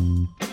you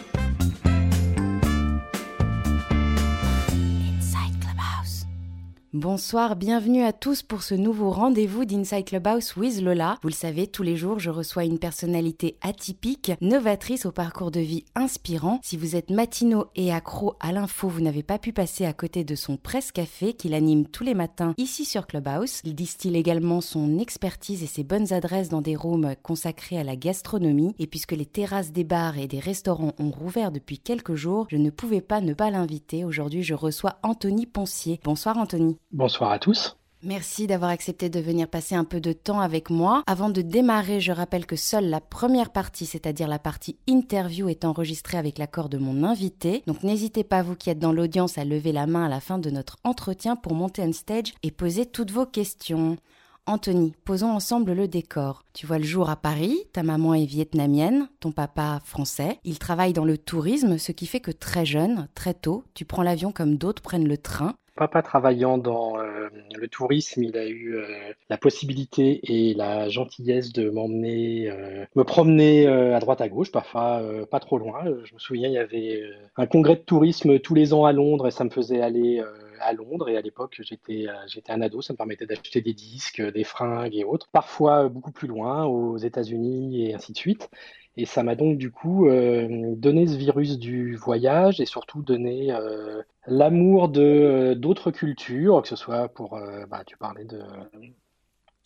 Bonsoir, bienvenue à tous pour ce nouveau rendez-vous d'Inside Clubhouse with Lola. Vous le savez, tous les jours, je reçois une personnalité atypique, novatrice au parcours de vie inspirant. Si vous êtes matinaux et accro à l'info, vous n'avez pas pu passer à côté de son presse café qu'il anime tous les matins ici sur Clubhouse. Il distille également son expertise et ses bonnes adresses dans des rooms consacrés à la gastronomie. Et puisque les terrasses des bars et des restaurants ont rouvert depuis quelques jours, je ne pouvais pas ne pas l'inviter. Aujourd'hui, je reçois Anthony Poncier. Bonsoir Anthony. Bonsoir à tous. Merci d'avoir accepté de venir passer un peu de temps avec moi. Avant de démarrer, je rappelle que seule la première partie, c'est-à-dire la partie interview, est enregistrée avec l'accord de mon invité. Donc n'hésitez pas, vous qui êtes dans l'audience, à lever la main à la fin de notre entretien pour monter on stage et poser toutes vos questions. Anthony, posons ensemble le décor. Tu vois le jour à Paris, ta maman est vietnamienne, ton papa français. Il travaille dans le tourisme, ce qui fait que très jeune, très tôt, tu prends l'avion comme d'autres prennent le train papa travaillant dans euh, le tourisme, il a eu euh, la possibilité et la gentillesse de m'emmener, euh, me promener à droite à gauche, parfois pas trop loin. Je me souviens, il y avait un congrès de tourisme tous les ans à Londres et ça me faisait aller à Londres. Et à l'époque, j'étais j'étais un ado, ça me permettait d'acheter des disques, des fringues et autres. Parfois beaucoup plus loin, aux États-Unis et ainsi de suite. Et ça m'a donc du coup euh, donné ce virus du voyage et surtout donné euh, l'amour de euh, d'autres cultures, que ce soit pour, bah, tu parlais de,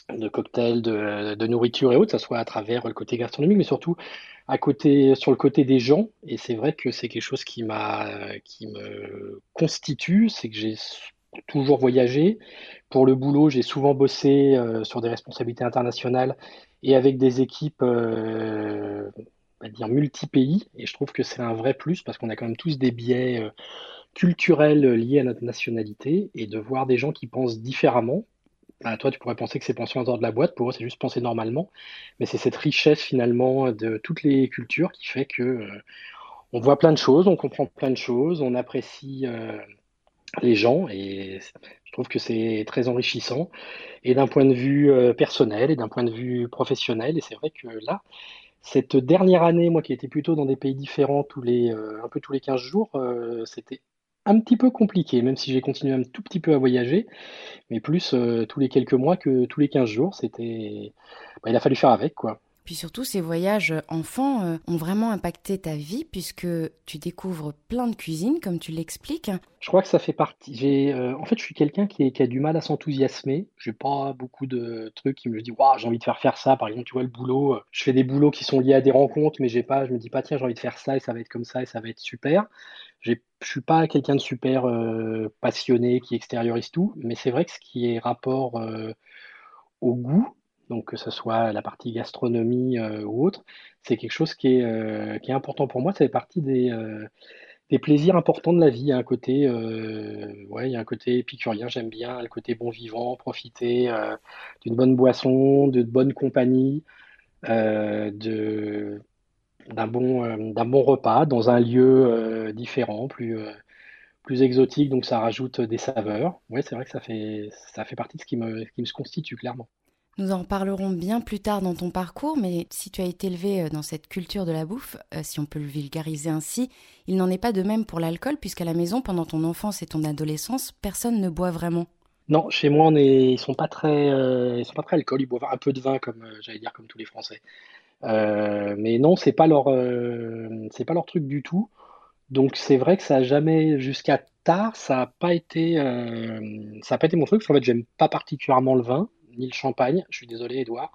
de cocktails, de, de, nourriture et autres, que ce soit à travers le côté gastronomique, mais surtout à côté, sur le côté des gens. Et c'est vrai que c'est quelque chose qui m'a, qui me constitue, c'est que j'ai toujours voyagé. Pour le boulot, j'ai souvent bossé sur des responsabilités internationales et avec des équipes, euh, on va dire multi-pays. Et je trouve que c'est un vrai plus parce qu'on a quand même tous des biais euh, culturels liés à notre nationalité et de voir des gens qui pensent différemment. Bah, toi, tu pourrais penser que c'est penser en dehors de la boîte. Pour eux, c'est juste penser normalement. Mais c'est cette richesse finalement de toutes les cultures qui fait que euh, on voit plein de choses, on comprend plein de choses, on apprécie euh, les gens et je trouve que c'est très enrichissant et d'un point de vue euh, personnel et d'un point de vue professionnel. Et c'est vrai que là, cette dernière année, moi qui étais plutôt dans des pays différents tous les, euh, un peu tous les 15 jours, euh, c'était un petit peu compliqué, même si j'ai continué un tout petit peu à voyager, mais plus tous les quelques mois que tous les 15 jours, c'était, bah, il a fallu faire avec, quoi. Puis surtout, ces voyages enfants euh, ont vraiment impacté ta vie puisque tu découvres plein de cuisines, comme tu l'expliques. Je crois que ça fait partie. J'ai, euh, en fait, je suis quelqu'un qui, a du mal à s'enthousiasmer. J'ai pas beaucoup de trucs qui me disent, waouh, j'ai envie de faire faire ça. Par exemple, tu vois le boulot. Euh, je fais des boulots qui sont liés à des rencontres, mais j'ai pas. Je me dis pas, tiens, j'ai envie de faire ça et ça va être comme ça et ça va être super. Je suis pas quelqu'un de super passionné qui extériorise tout, mais c'est vrai que ce qui est rapport au goût, donc que ce soit la partie gastronomie euh, ou autre, c'est quelque chose qui est, euh, qui est important pour moi. Ça fait partie des, euh, des plaisirs importants de la vie. Il y a un côté, ouais, il y a un côté épicurien, j'aime bien le côté bon vivant, profiter d'une bonne boisson, de, bonne compagnie, de, d'un bon, d'un bon repas dans un lieu différent, plus, plus exotique, donc ça rajoute des saveurs. Ouais, c'est vrai que ça fait, ça fait partie de ce qui me, qui me constitue clairement. Nous en parlerons bien plus tard dans ton parcours, mais si tu as été élevé euh, dans cette culture de la bouffe, euh, si on peut le vulgariser ainsi, il n'en est pas de même pour l'alcool, puisqu'à la maison, pendant ton enfance et ton adolescence, personne ne boit vraiment. Non, chez moi, on ils sont pas très, euh, ils sont pas très alcool. Ils boivent un peu de vin, comme j'allais dire, comme tous les Français. mais non, c'est pas leur, c'est pas leur truc du tout. Donc c'est vrai que ça a jamais, jusqu'à tard, ça a pas été, ça a pas été mon truc. Parce qu'en fait, j'aime pas particulièrement le vin ni le champagne. Je suis désolé, Edouard,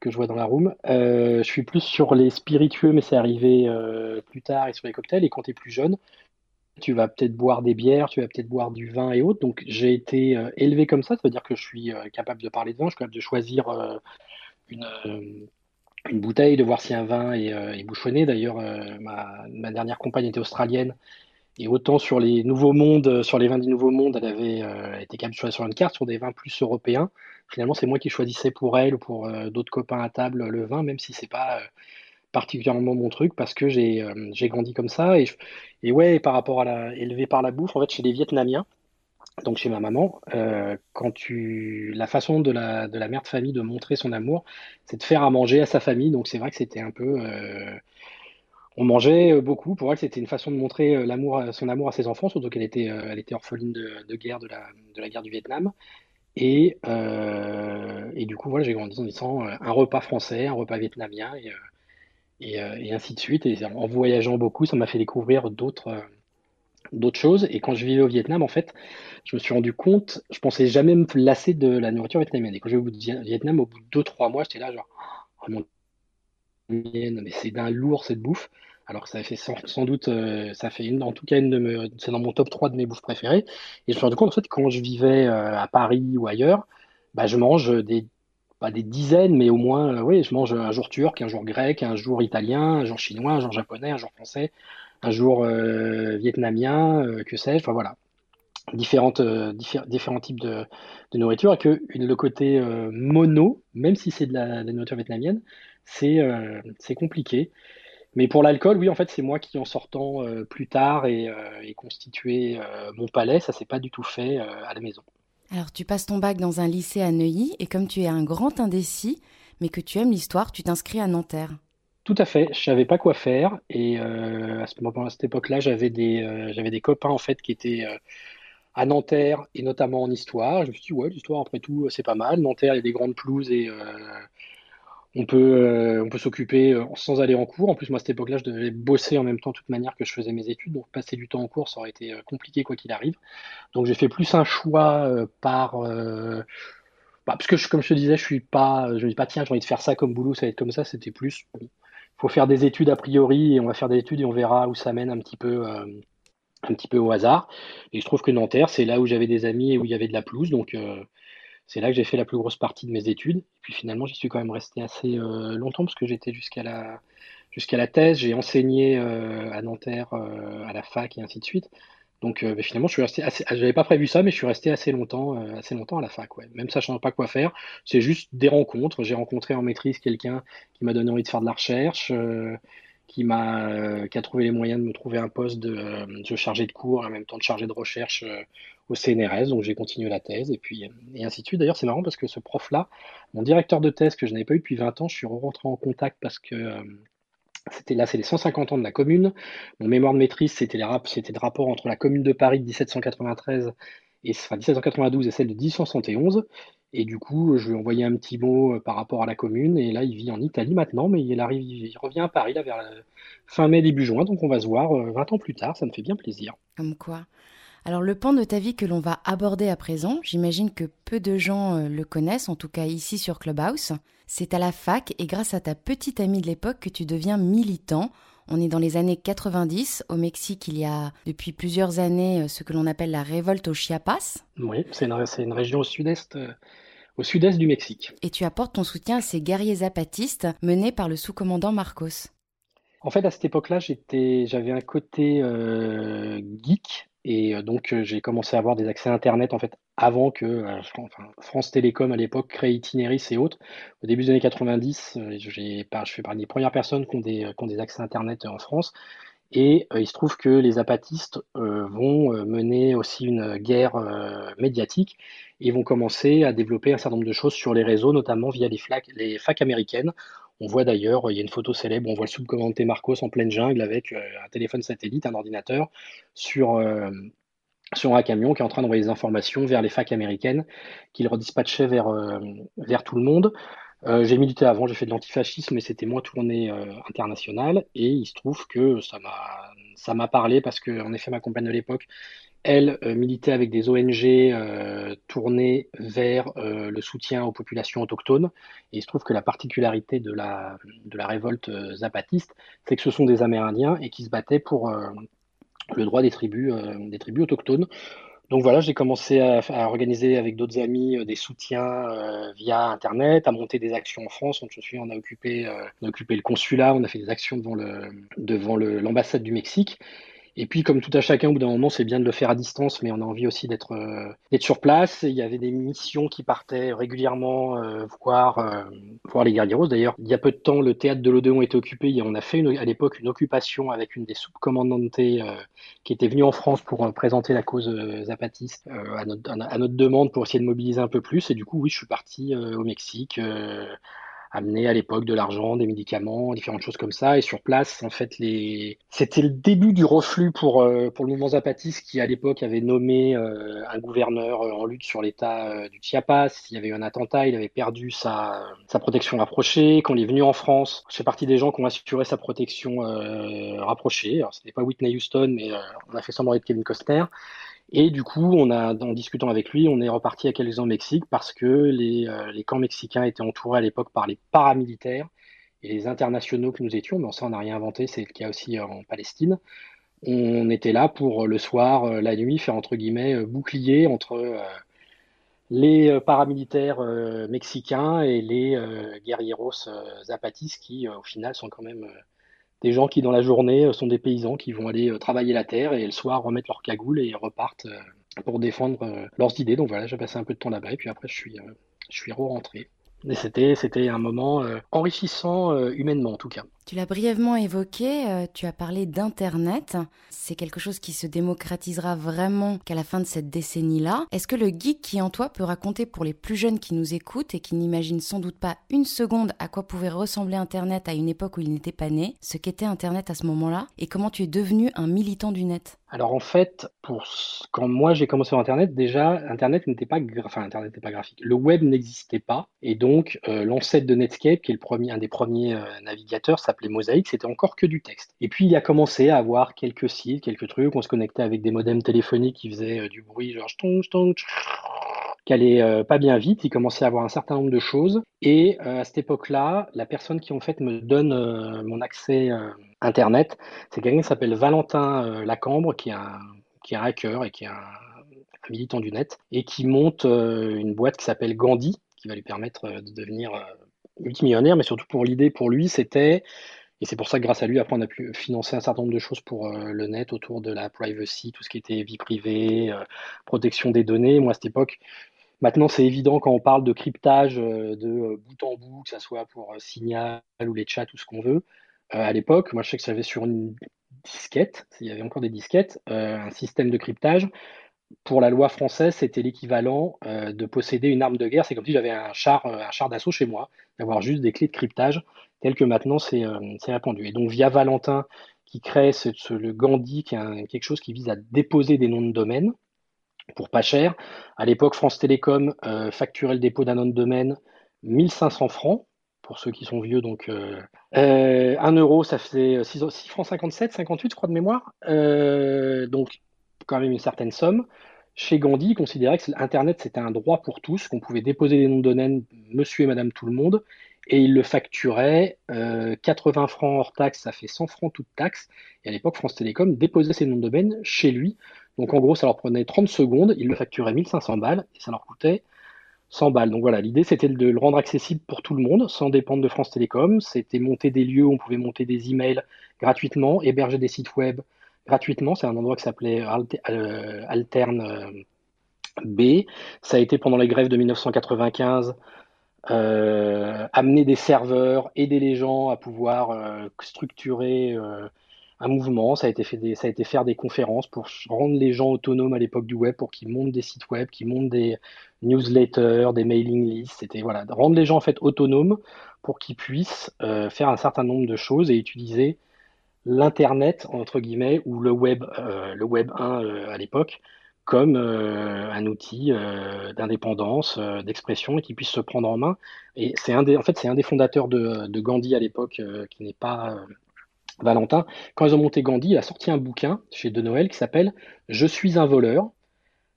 que je vois dans la room. Euh, je suis plus sur les spiritueux, mais c'est arrivé euh, plus tard, et sur les cocktails. Et quand tu es plus jeune, tu vas peut-être boire des bières, tu vas peut-être boire du vin et autres. Donc j'ai été euh, élevé comme ça, ça veut dire que je suis capable de parler de vin, je suis capable de choisir une, bouteille, de voir si un vin est, bouchonné. D'ailleurs, ma, dernière compagne était australienne et autant sur les nouveaux mondes, euh, sur les vins du nouveau monde, elle avait euh, été choisir sur une carte, sur des vins plus européens. Finalement, c'est moi qui choisissais pour elle ou pour euh, d'autres copains à table le vin, même si c'est pas particulièrement mon truc, parce que j'ai grandi comme ça. Et, et ouais, par rapport à la élevé par la bouffe, en fait, chez les Vietnamiens, donc chez ma maman, quand tu la façon de la de la mère de famille de montrer son amour, c'est de faire à manger à sa famille. Donc c'est vrai que c'était un peu On mangeait beaucoup. Pour elle, c'était une façon de montrer l'amour, son amour à ses enfants, surtout qu'elle était, elle était orpheline de, guerre de la, de la guerre du Vietnam. Et, et du coup, voilà, j'ai grandi en disant un repas français, un repas vietnamien, et, et, ainsi de suite. Et en voyageant beaucoup, ça m'a fait découvrir d'autres d'autres choses. Et quand je vivais au Vietnam, en fait, je me suis rendu compte, je pensais jamais me lasser de la nourriture vietnamienne. Et quand je vais au Vietnam, au bout de 2-3 mois, j'étais là, genre, oh mais c'est d'un lourd cette bouffe. Alors que ça fait sans, doute, euh, ça fait en tout cas une de c'est dans mon top 3 de mes bouffes préférées. Et je me suis rendu compte, en fait, quand je vivais euh, à Paris ou ailleurs, bah, je mange des, pas des dizaines, mais au moins, euh, oui, je mange un jour turc, un jour grec, un jour italien, un jour chinois, un jour japonais, un jour français, un jour vietnamien, que sais-je, enfin voilà, différentes, différents types de, nourriture, et que le côté mono, même si c'est de la, nourriture vietnamienne, c'est c'est compliqué. Mais pour l'alcool, oui, en fait, c'est moi qui, en sortant plus tard et, et constitué mon palais, ça s'est pas du tout fait à la maison. Alors, tu passes ton bac dans un lycée à Neuilly, et comme tu es un grand indécis, mais que tu aimes l'histoire, tu t'inscris à Nanterre. Tout à fait, je savais pas quoi faire et euh, à, ce moment, à cette époque-là, j'avais des, euh, j'avais des copains en fait qui étaient euh, à Nanterre et notamment en histoire. Je me suis dit ouais, l'histoire après tout c'est pas mal. Nanterre il y a des grandes pelouses et on peut, on peut s'occuper sans aller en cours. En plus moi à cette époque-là, je devais bosser en même temps de toute manière que je faisais mes études, donc passer du temps en cours ça aurait été compliqué quoi qu'il arrive. Donc j'ai fait plus un choix par bah, parce que comme je te disais, je suis pas, je me dis pas tiens, j'ai envie de faire ça comme boulot, ça va être comme ça. C'était plus faut faire des études a priori et on va faire des études et on verra où ça mène un petit peu, euh, un petit peu au hasard. Et je trouve que Nanterre, c'est là où j'avais des amis et où il y avait de la pelouse. Donc euh, c'est là que j'ai fait la plus grosse partie de mes études. Et puis finalement, j'y suis quand même resté assez euh, longtemps parce que j'étais jusqu'à la, la thèse. J'ai enseigné à Nanterre, à la fac et ainsi de suite. Donc euh, finalement, je suis resté assez, j'avais pas prévu ça, mais je suis resté assez longtemps, euh, assez longtemps à la fac. Même sachant pas quoi faire. C'est juste des rencontres. J'ai rencontré en maîtrise quelqu'un qui m'a donné envie de faire de la recherche, euh, qui m'a, qui a trouvé les moyens de me trouver un poste de, de chargé de cours, en même temps de chargé de recherche au CNRS. Donc j'ai continué la thèse et puis et ainsi de suite. D'ailleurs, c'est marrant parce que ce prof-là, mon directeur de thèse que je n'avais pas eu depuis 20 ans, je suis rentré en contact parce que c'était là, c'est les 150 ans de la commune. Mon mémoire de maîtrise, c'était les le rapport entre la commune de Paris de 1793 et enfin 1792 et celle de 1871. Et du coup, je lui ai envoyé un petit mot euh, par rapport à la commune. Et là, il vit en Italie maintenant, mais il arrive, il revient à Paris là vers fin mai, début juin. Donc on va se voir 20 euh, ans plus tard. Ça me fait bien plaisir. Comme quoi. Alors le pan de ta vie que l'on va aborder à présent, j'imagine que peu de gens euh, le connaissent, en tout cas ici sur Clubhouse. C'est à la fac et grâce à ta petite amie de l'époque que tu deviens militant. On est dans les années 90. Au Mexique, il y a depuis plusieurs années euh, ce que l'on appelle la révolte aux Chiapas. Oui, c'est une, région au sud-est. Euh, au sud-est du Mexique. Et tu apportes ton soutien à ces guerriers zapatistes menés par le sous-commandant Marcos. En fait, à cette époque-là, j'avais un côté euh, geek et euh, donc, euh, j'ai commencé à avoir des accès à Internet en fait avant que euh, France Télécom à l'époque crée Itinéris et autres. Au début des années 90, j'ai, je fais partie des premières personnes qui ont des, qui ont des accès Internet en France. Et il se trouve que les apatistes vont mener aussi une guerre médiatique et vont commencer à développer un certain nombre de choses sur les réseaux, notamment via les, les facs américaines. On voit d'ailleurs, il y a une photo célèbre, on voit le sous-commandant Marcos en pleine jungle avec euh, un téléphone satellite, un ordinateur, sur, euh, sur un camion qui est en train d'envoyer des informations vers les facs américaines qu'il redispatchait vers, euh, vers tout le monde. j'ai milité avant, j'ai fait de l'antifascisme, mais c'était moins tourné international. Et il se trouve que ça m'a ça m'a parlé parce que, en effet, ma compagne de l'époque elle euh, militait avec des ONG euh, tournées vers euh, le soutien aux populations autochtones. Et il se trouve que la particularité de la, révolte zapatiste, c'est que ce sont des Amérindiens et qui se battaient pour le droit des tribus, des tribus autochtones. Donc voilà, j'ai commencé à, organiser avec d'autres amis des soutiens via Internet, à monter des actions en France. je me souviens, on a occupé, on a occupé le consulat, on a fait des actions devant l'ambassade du Mexique. Et puis, comme tout à chacun, au bout d'un moment, c'est bien de le faire à distance, mais on a envie aussi d'être euh, sur place. il y avait des missions qui partaient régulièrement euh, voir euh, voir les guerrieros. D'ailleurs, il y a peu de temps, le théâtre de l'Odéon était occupé. Et on a fait une, à l'époque une occupation avec une des sous-commandantes qui était venue en France pour présenter la cause zapatiste à notre, à, notre demande pour essayer de mobiliser un peu plus. Et du coup, oui, je suis parti au Mexique amener à l'époque de l'argent, des médicaments, différentes choses comme ça. Et sur place, en fait, les... c'était le début du reflux pour, euh, pour le mouvement zapatiste qui, à l'époque, avait nommé euh, un gouverneur euh, en lutte sur l'état du Chiapas. Il y avait eu un attentat, il avait perdu sa, sa protection rapprochée. Quand il est venu en France, je fais partie des gens qui ont assuré sa protection rapprochée. Alors, c'était pas Whitney Houston, mais on a fait semblant être Kevin Costner. Et du coup, en discutant avec lui, on est reparti à quelques ans au Mexique parce que les, euh, les camps mexicains étaient entourés à l'époque par les paramilitaires et les internationaux que nous étions. Mais ça, on n'a rien inventé, c'est le cas aussi en Palestine. On était là pour le soir, euh, la nuit, faire entre guillemets euh, bouclier entre les paramilitaires mexicains et les guerrieros zapatistes qui, au final, sont quand même des gens qui dans la journée euh, sont des paysans qui vont aller euh, travailler la terre et le soir remettre leur cagoule et repartent euh, pour défendre leurs idées. Donc voilà, j'ai passé un peu de temps là-bas et puis après je suis, je suis re-rentré. Et c'était, c'était un moment enrichissant humainement en tout cas. Tu l'as brièvement évoqué, euh, tu as parlé d'Internet. C'est quelque chose qui se démocratisera vraiment qu'à la fin de cette décennie-là. Est-ce que le geek qui en toi peut raconter pour les plus jeunes qui nous écoutent et qui n'imaginent sans doute pas une seconde à quoi pouvait ressembler Internet à une époque où il n'était pas né, ce qu'était Internet à ce moment-là et comment tu es devenu un militant du net? Alors en fait, quand moi j'ai commencé sur Internet, déjà Internet n'était pas, enfin Internet n'était pas graphique. Le web n'existait pas et donc euh, l'ancêtre de Netscape, qui est le premier, un des premiers euh, navigateurs, ça s'appelait Mosaïque, c'était encore que du texte. Et puis il a commencé à avoir quelques sites, quelques trucs, on se connectait avec des modems téléphoniques qui faisaient euh, du bruit, genre tong tong qui allait euh, pas bien vite, il commençait à avoir un certain nombre de choses. Et euh, à cette époque-là, la personne qui en fait me donne mon accès Internet, c'est quelqu'un qui s'appelle Valentin Lacambre, qui est, un, hacker et qui est un militant du net, et qui monte une boîte qui s'appelle Gandhi, qui va lui permettre de devenir multimillionnaire, mais surtout pour l'idée pour lui, c'était, et c'est pour ça que grâce à lui, après, on a pu financer un certain nombre de choses pour euh, le net autour de la privacy, tout ce qui était vie privée, euh, protection des données. Moi, à cette époque, maintenant, c'est évident quand on parle de cryptage euh, de bout en bout, que ce soit pour Signal ou les chats, tout ce qu'on veut. à l'époque, moi, je sais que j'avais sur une disquette, il y avait encore des disquettes, un système de cryptage pour la loi française, c'était l'équivalent euh, de posséder une arme de guerre. C'est comme si j'avais un char, euh, un char d'assaut chez moi, d'avoir juste des clés de cryptage, tel que maintenant c'est euh, répandu. Et donc via Valentin, qui crée ce, le Gandhi, qui est quelque chose qui vise à déposer des noms de domaine pour pas cher. À l'époque, France Télécom facturait le dépôt d'un nom de domaine 1500 francs. Pour ceux qui sont vieux, donc 1 euro, ça faisait 6, 6 francs 57, 58, je crois de mémoire. donc quand même une certaine somme. Chez Gandhi, il considérait que Internet, c'était un droit pour tous, qu'on pouvait déposer des noms de domaine, monsieur et madame tout le monde, et il le facturait 80 euh, francs hors taxe, ça fait 100 francs toute taxe. Et à l'époque, France Télécom déposait ses noms de domaine chez lui. Donc en gros, ça leur prenait 30 secondes, il le facturait 1500 balles, et ça leur coûtait 100 balles. Donc voilà, l'idée c'était de le rendre accessible pour tout le monde, sans dépendre de France Télécom. C'était monter des lieux où on pouvait monter des emails gratuitement, héberger des sites web gratuitement. C'est un endroit qui s'appelait euh, Alterne euh, B. Ça a été pendant les grèves de 1995. Euh, amener des serveurs, aider les gens à pouvoir structurer un mouvement. Ça a été ça a été faire des conférences pour rendre les gens autonomes à l'époque du web, pour qu'ils montent des sites web, qu'ils montent des newsletters, des mailing lists. C'était voilà, rendre les gens en fait autonomes pour qu'ils puissent faire un certain nombre de choses et utiliser l'internet entre guillemets ou le web euh, le web 1 euh, à l'époque comme euh, un outil d'indépendance d'expression et qui puisse se prendre en main. Et c'est un des en fait c'est un des fondateurs de, de Gandhi à l'époque qui n'est pas Valentin. Quand ils ont monté Gandhi il a sorti un bouquin chez De Noël qui s'appelle Je suis un voleur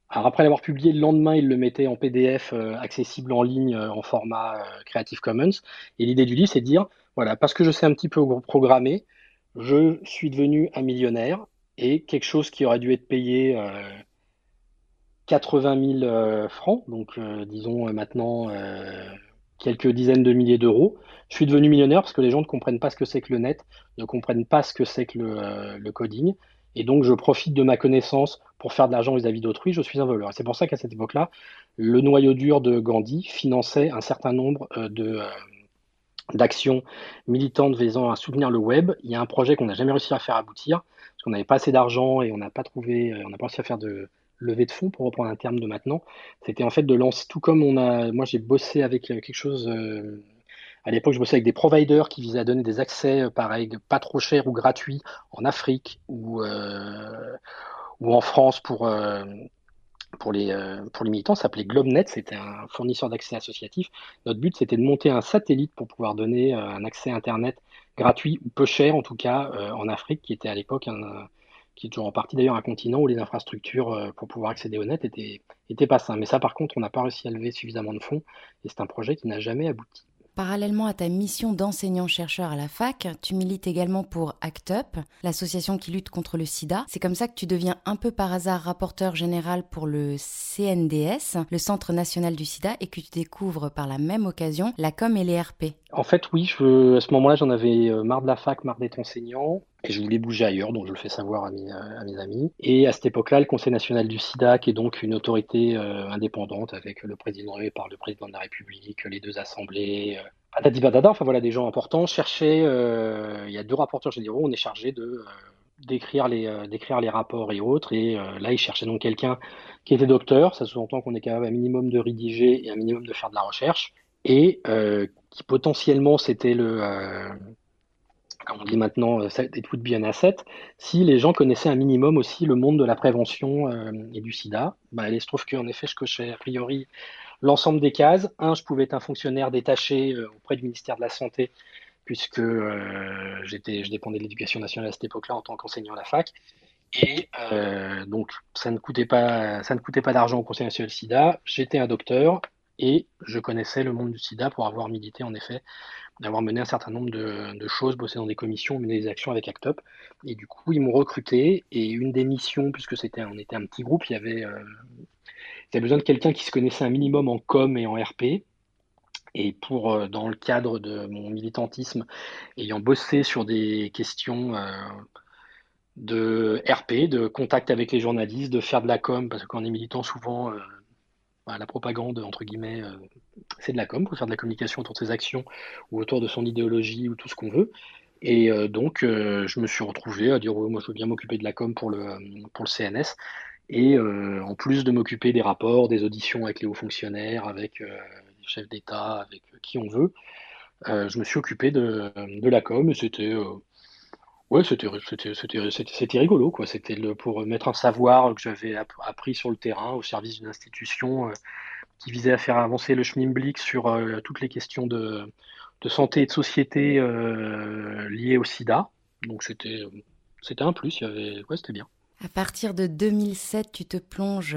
alors après l'avoir publié le lendemain, il le mettait en PDF accessible en ligne en format Creative Commons. Et l'idée du livre, c'est de dire, voilà, parce que je sais un petit peu programmer, je suis devenu un millionnaire et quelque chose qui aurait dû être payé 80 000 euh, francs, donc euh, disons euh, maintenant quelques dizaines de milliers d'euros. Je suis devenu millionnaire parce que les gens ne comprennent pas ce que c'est que le net, ne comprennent pas ce que c'est que le, coding. Et donc, je profite de ma connaissance pour faire de l'argent vis-à-vis d'autrui. Je suis un voleur. C'est pour ça qu'à cette époque-là, le noyau dur de Gandhi finançait un certain nombre de, d'actions militantes visant à soutenir le web. Il y a un projet qu'on n'a jamais réussi à faire aboutir, parce qu'on n'avait pas assez d'argent et on n'a pas trouvé, euh, on n'a pas réussi à faire de levée de fonds pour reprendre un terme de maintenant. C'était en fait de lancer, tout comme on a, moi j'ai bossé avec euh, quelque chose, euh, À l'époque, je bossais avec des providers qui visaient à donner des accès, pareil, pas trop chers ou gratuits en Afrique ou, ou en France pour, pour les, euh, pour les militants, ça s'appelait GlobeNet, c'était un fournisseur d'accès associatif. Notre but, c'était de monter un satellite pour pouvoir donner euh, un accès Internet gratuit ou peu cher, en tout cas, euh, en Afrique, qui était à l'époque qui est toujours en partie d'ailleurs un continent où les infrastructures pour pouvoir accéder au net étaient, étaient pas simples. Mais ça, par contre, on n'a pas réussi à lever suffisamment de fonds et c'est un projet qui n'a jamais abouti. Parallèlement à ta mission d'enseignant-chercheur à la fac, tu milites également pour ACT UP, l'association qui lutte contre le sida. C'est comme ça que tu deviens un peu par hasard rapporteur général pour le CNDS, le Centre national du sida, et que tu découvres par la même occasion la com et les RP. En fait, oui, à ce moment-là, j'en avais euh, marre de la fac, marre d'être enseignant, et je voulais bouger ailleurs, donc je le fais savoir à mes, euh, amis. Et à cette époque-là, le Conseil national du sida, qui est donc une autorité euh, indépendante avec le président par le président de la République, les deux assemblées, patati patata, enfin voilà, des gens importants, cherchaient, il y a deux rapporteurs généraux, on est chargé de d'écrire les, d'écrire les rapports et autres. Et là, ils cherchaient donc quelqu'un qui était docteur. Ça sous-entend qu'on est capable un minimum de rédiger et un minimum de faire de la recherche. Et qui potentiellement c'était le, euh, comme on dit maintenant, it euh, would be an asset, si les gens connaissaient un minimum aussi le monde de la prévention euh, et du sida. Bah, il se trouve qu'en effet, je cochais a priori l'ensemble des cases. Un, je pouvais être un fonctionnaire détaché auprès du ministère de la Santé, puisque j'étais, je dépendais de l'éducation nationale à cette époque-là en tant qu'enseignant à la fac. Et donc, ça ne coûtait pas, ça ne coûtait pas d'argent au Conseil national sida. J'étais un docteur et je connaissais le monde du sida pour avoir milité, en effet, d'avoir mené un certain nombre de, choses, bossé dans des commissions, mené des actions avec ACT UP. Et du coup, ils m'ont recruté. Et une des missions, puisque c'était, on était un petit groupe, il y avait, euh, besoin de quelqu'un qui se connaissait un minimum en com et en RP. Et pour, euh, dans le cadre de mon militantisme, ayant bossé sur des questions euh, de RP, de contact avec les journalistes, de faire de la com, parce que quand on est militant, souvent, la propagande, entre guillemets, euh, c'est de la com, pour faire de la communication autour de ses actions ou autour de son idéologie ou tout ce qu'on veut. Et euh, donc, euh, je me suis retrouvé à dire, moi, je veux bien m'occuper de la com pour le, pour CNS. Et en plus de m'occuper des rapports, des auditions avec les hauts fonctionnaires, avec les chefs d'État, avec qui on veut, je me suis occupé de, de la com c'était Ouais, c'était rigolo quoi. C'était pour mettre un savoir que j'avais appris sur le terrain au service d'une institution euh, qui visait à faire avancer le schmilblick sur euh, toutes les questions de, de santé et de société euh, liées au SIDA. Donc c'était un plus. Ouais, c'était bien. À partir de 2007, tu te plonges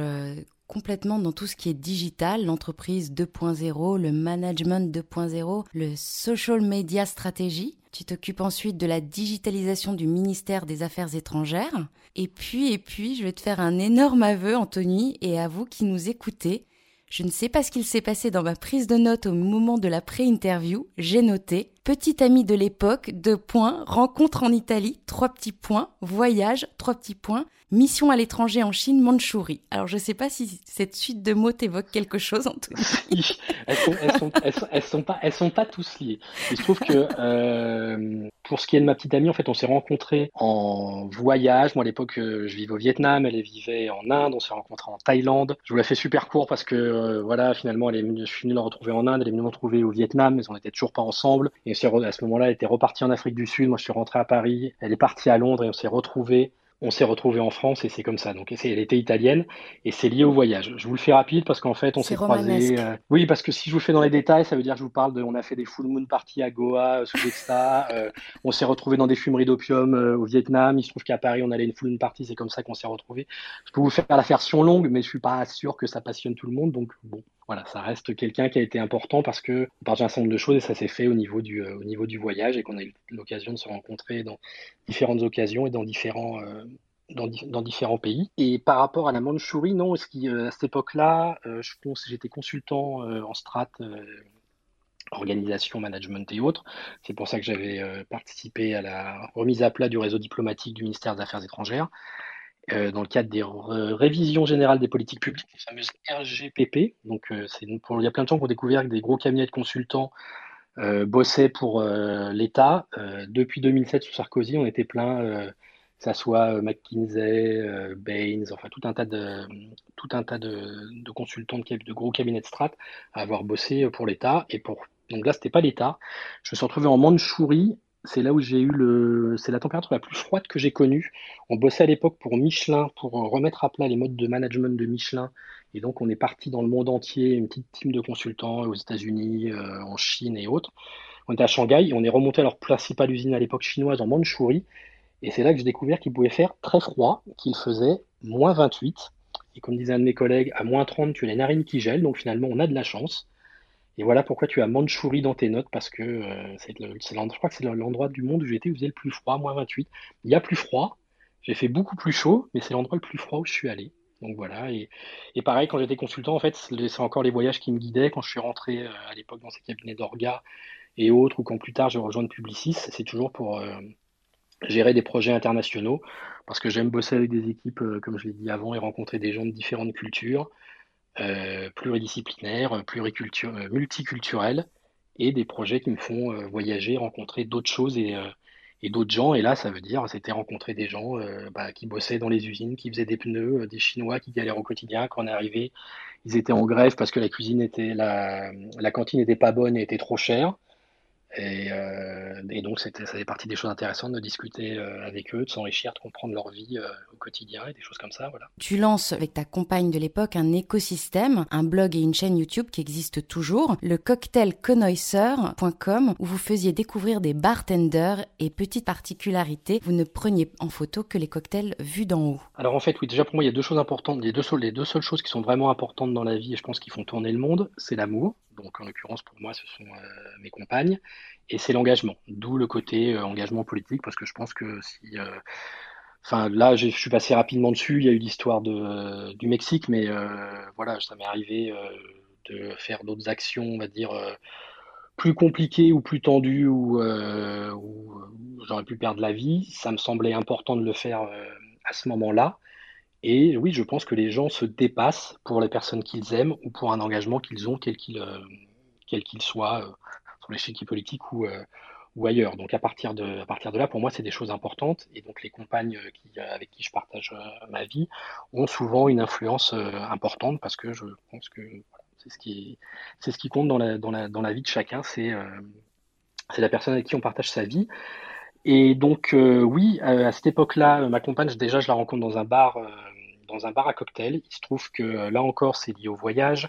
complètement dans tout ce qui est digital, l'entreprise 2.0, le management 2.0, le social media stratégie. Tu t'occupes ensuite de la digitalisation du ministère des Affaires étrangères. Et puis, et puis, je vais te faire un énorme aveu, Anthony, et à vous qui nous écoutez. Je ne sais pas ce qu'il s'est passé dans ma prise de notes au moment de la pré-interview. J'ai noté petit ami de l'époque, deux points, rencontre en Italie, trois petits points, voyage, trois petits points, mission à l'étranger en Chine, Mandchourie. Alors je ne sais pas si cette suite de mots t'évoque quelque chose, Anthony. elles sont, elles sont, sont, pas, elles sont pas tous liées. Il se trouve que euh, pour ce qui est de ma petite amie, en fait, on s'est rencontrés en voyage. Moi, à l'époque, euh, je vivais au Vietnam, elle vivait en Inde. On s'est rencontrés en Thaïlande. Je vous la fais super court parce que euh, voilà, finalement, je suis venu la retrouver en Inde, elle est venue me retrouver au Vietnam, mais on n'était toujours pas ensemble. À ce moment-là, elle était repartie en Afrique du Sud. Moi, je suis rentré à Paris. Elle est partie à Londres et on s'est retrouvés on s'est retrouvé en France et c'est comme ça. Donc elle était italienne et c'est lié au voyage. Je vous le fais rapide parce qu'en fait on s'est croisés. Euh, oui, parce que si je vous fais dans les détails, ça veut dire que je vous parle de. On a fait des full moon parties à Goa, euh, sous Vesta. Euh, on s'est retrouvé dans des fumeries d'opium au Vietnam. Il se trouve qu'à Paris on allait une full moon party. C'est comme ça qu'on s'est retrouvés. Je peux vous faire la version longue, mais je suis pas sûr que ça passionne tout le monde. Donc bon, voilà, ça reste quelqu'un qui a été important parce que on partage un certain nombre de choses et ça s'est fait au niveau du du voyage et qu'on a eu l'occasion de se rencontrer dans différentes occasions et dans différents différents pays. Et par rapport à la Mandchourie, non, ce qui, euh, à cette époque-là, euh, j'étais consultant euh, en strat, organisation, management et autres. C'est pour ça que j'avais participé à la remise à plat du réseau diplomatique du ministère des Affaires étrangères. Dans le cadre des révisions générales des politiques publiques, les fameuses RGPP. Donc, pour, il y a plein de gens qui ont découvert que des gros cabinets de consultants bossaient pour l'État. depuis 2007 sous Sarkozy, on était plein que ça soit euh, McKinsey, euh, Baines, enfin tout un tas de tout un tas de, consultants de, de, gros cabinets de strat à avoir bossé pour l'État et pour Donc là, c'était pas l'état. Je me suis retrouvé en Mandchourie. C'est là où j'ai eu le, c'est la température la plus froide que j'ai connue. On bossait à l'époque pour Michelin, pour remettre à plat les modes de management de Michelin. Et donc, on est parti dans le monde entier, une petite team de consultants aux États-Unis, euh, en Chine et autres. On était à Shanghai et on est remonté à leur principale usine à l'époque chinoise en Mandchourie. Et c'est là que j'ai découvert qu'il pouvait faire très froid, qu'il faisait moins 28. Et comme disait un de mes collègues, à moins 30, tu as les narines qui gèlent. Donc finalement, on a de la chance. Et voilà pourquoi tu as Mandchourie dans tes notes, parce que euh, c'est le, je crois que c'est l'endroit du monde où été où il faisait le plus froid, moins 28. Il y a plus froid, j'ai fait beaucoup plus chaud, mais c'est l'endroit le plus froid où je suis allé. Donc voilà, et, pareil, quand j'étais consultant, en fait, c'est encore les voyages qui me guidaient. Quand je suis rentré euh, à l'époque dans ces cabinets d'orga et autres, ou quand plus tard je rejoins Publicis, c'est toujours pour euh, gérer des projets internationaux, parce que j'aime bosser avec des équipes, comme je l'ai dit avant, et rencontrer des gens de différentes cultures. Euh, pluridisciplinaires, euh, multiculturels, et des projets qui me font euh, voyager, rencontrer d'autres choses et, et d'autres gens. Et là, ça veut dire, c'était rencontrer des gens bah, qui bossaient dans les usines, qui faisaient des pneus, des Chinois qui galèrent au quotidien. Quand on est arrivé, ils étaient en grève parce que la cuisine était, la, la cantine n'était pas bonne et était trop chère. Et, euh, et, donc, ça fait partie des choses intéressantes de discuter euh, avec eux, de s'enrichir, de comprendre leur vie euh, au quotidien et des choses comme ça. Voilà. Tu lances avec ta compagne de l'époque un écosystème, un blog et une chaîne YouTube qui existent toujours, le cocktailconnoisseur.com, où vous faisiez découvrir des bartenders et petite particularité, vous ne preniez en photo que les cocktails vus d'en haut. Alors en fait, oui, déjà pour moi, il y a deux choses importantes, les deux, les deux seules choses qui sont vraiment importantes dans la vie et je pense qu'ils font tourner le monde, c'est l'amour donc en l'occurrence pour moi ce sont euh, mes compagnes, et c'est l'engagement, d'où le côté euh, engagement politique, parce que je pense que si... Euh, enfin, là, je suis passé rapidement dessus. Il y a eu l'histoire du Mexique, mais voilà, ça m'est arrivé de faire d'autres actions, on va dire, plus compliquées ou plus tendues, où j'aurais pu perdre la vie. Ça me semblait important de le faire à ce moment-là. Et oui, je pense que les gens se dépassent pour les personnes qu'ils aiment ou pour un engagement qu'ils ont, quel qu'il euh, soit, euh, sur l'échiquier politique ou, euh, ou ailleurs. Donc à partir, de, à partir de là, pour moi, c'est des choses importantes. Et donc les compagnes qui, avec qui je partage ma vie ont souvent une influence importante parce que je pense que c'est ce, qui, ce qui compte dans la, dans la, dans la vie de chacun, c'est la personne avec qui on partage sa vie. Et donc euh, oui, euh, à cette époque-là, euh, ma compagne, déjà, je la rencontre dans un bar, dans un bar à cocktail. Il se trouve que là encore, c'est lié au voyage.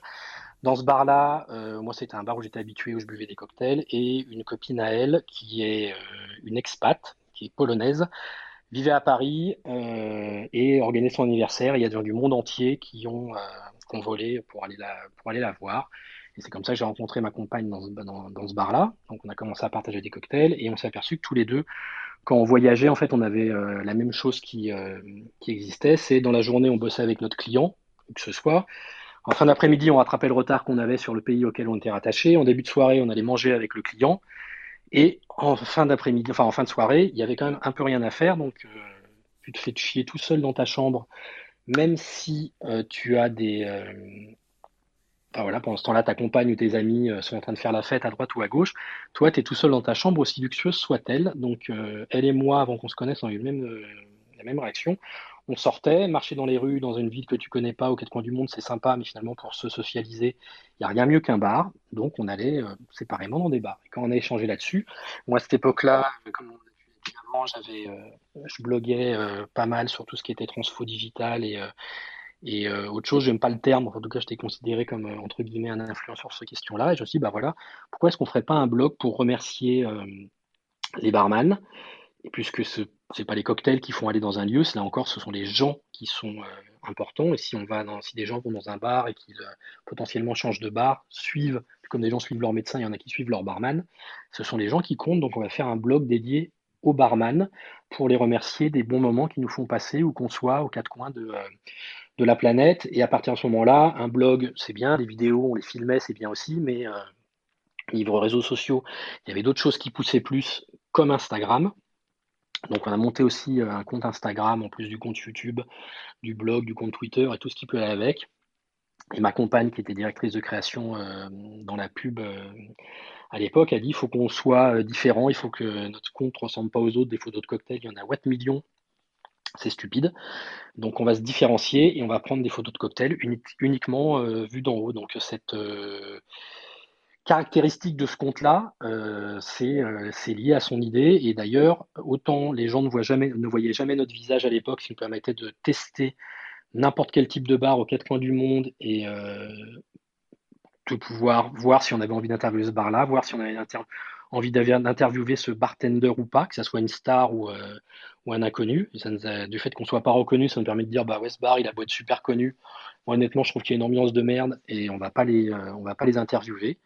Dans ce bar-là, moi, c'était un bar où j'étais habitué, où je buvais des cocktails, et une copine à elle, qui est une expat, qui est polonaise, vivait à Paris et organisait son anniversaire. Il y a du monde entier qui ont convolé pour aller la, pour aller la voir. Et c'est comme ça que j'ai rencontré ma compagne dans ce, dans, ce bar-là. Donc on a commencé à partager des cocktails et on s'est aperçu que tous les deux, quand on voyageait, en fait, on avait euh, la même chose qui, euh, qui existait. C'est dans la journée, on bossait avec notre client, que ce soit. En fin d'après-midi, on rattrapait le retard qu'on avait sur le pays auquel on était rattaché. En début de soirée, on allait manger avec le client. Et en fin d'après-midi, enfin en fin de soirée, il y avait quand même un peu rien à faire. Donc, euh, tu te fais chier tout seul dans ta chambre, même si tu as des, Enfin, voilà, pendant ce temps-là, ta compagne ou tes amis euh, sont en train de faire la fête à droite ou à gauche. Toi, tu es tout seul dans ta chambre, aussi luxueuse soit-elle. Donc, euh, elle et moi, avant qu'on se connaisse, on a eu le même, euh, la même réaction. On sortait, marcher dans les rues, dans une ville que tu connais pas, au quatre coins du monde, c'est sympa, mais finalement, pour se socialiser, il n'y a rien mieux qu'un bar. Donc, on allait séparément dans des bars. Et quand on a échangé là-dessus, moi, à cette époque-là, comme on a dit avant, j'avais, je bloguais pas mal sur tout ce qui était transfo digital et et euh, autre chose, j'aime pas le terme, en tout cas, je t'ai considéré comme, euh, entre guillemets, un influenceur sur ces questions-là. Et je me suis dit, bah voilà, pourquoi est-ce qu'on ferait pas un blog pour remercier euh, les barman? Et puisque ce n'est pas les cocktails qui font aller dans un lieu, là encore, ce sont les gens qui sont importants. Et si on va dans, si des gens vont dans un bar et qu'ils potentiellement changent de bar, suivent, comme des gens suivent leur médecin, il y en a qui suivent leur barman, ce sont les gens qui comptent. Donc on va faire un blog dédié aux barman pour les remercier des bons moments qu'ils nous font passer ou qu'on soit aux quatre coins de, de la planète. Et à partir de ce moment-là, un blog, c'est bien, des vidéos, on les filmait, c'est bien aussi, mais euh, livres réseaux sociaux, il y avait d'autres choses qui poussaient plus, comme Instagram. Donc on a monté aussi euh, un compte Instagram en plus du compte YouTube, du blog, du compte Twitter et tout ce qui peut aller avec. Et ma compagne, qui était directrice de création euh, dans la pub à l'époque, a dit il faut qu'on soit différent, il faut que notre compte ne ressemble pas aux autres, des photos de cocktails, il y en a what millions c'est stupide. Donc on va se différencier et on va prendre des photos de cocktails uniquement euh, vues d'en haut. Donc cette euh, caractéristique de ce compte-là, c'est lié à son idée. Et d'ailleurs, autant les gens ne, voyaient jamais notre visage à l'époque, ce qui nous permettait de tester n'importe quel type de bar aux quatre coins du monde et de pouvoir voir si on avait envie d'interviewer ce bar-là, voir si on avait envie d'interviewer ce bartender ou pas, que ce soit une star ou, euh, un inconnu. ça du fait qu'on soit pas reconnu, ça nous permet de dire bah ouais ce bar il a beau être super connu. Moi honnêtement je trouve qu'il y a une ambiance de merde et on va pas les euh, on va pas les interviewer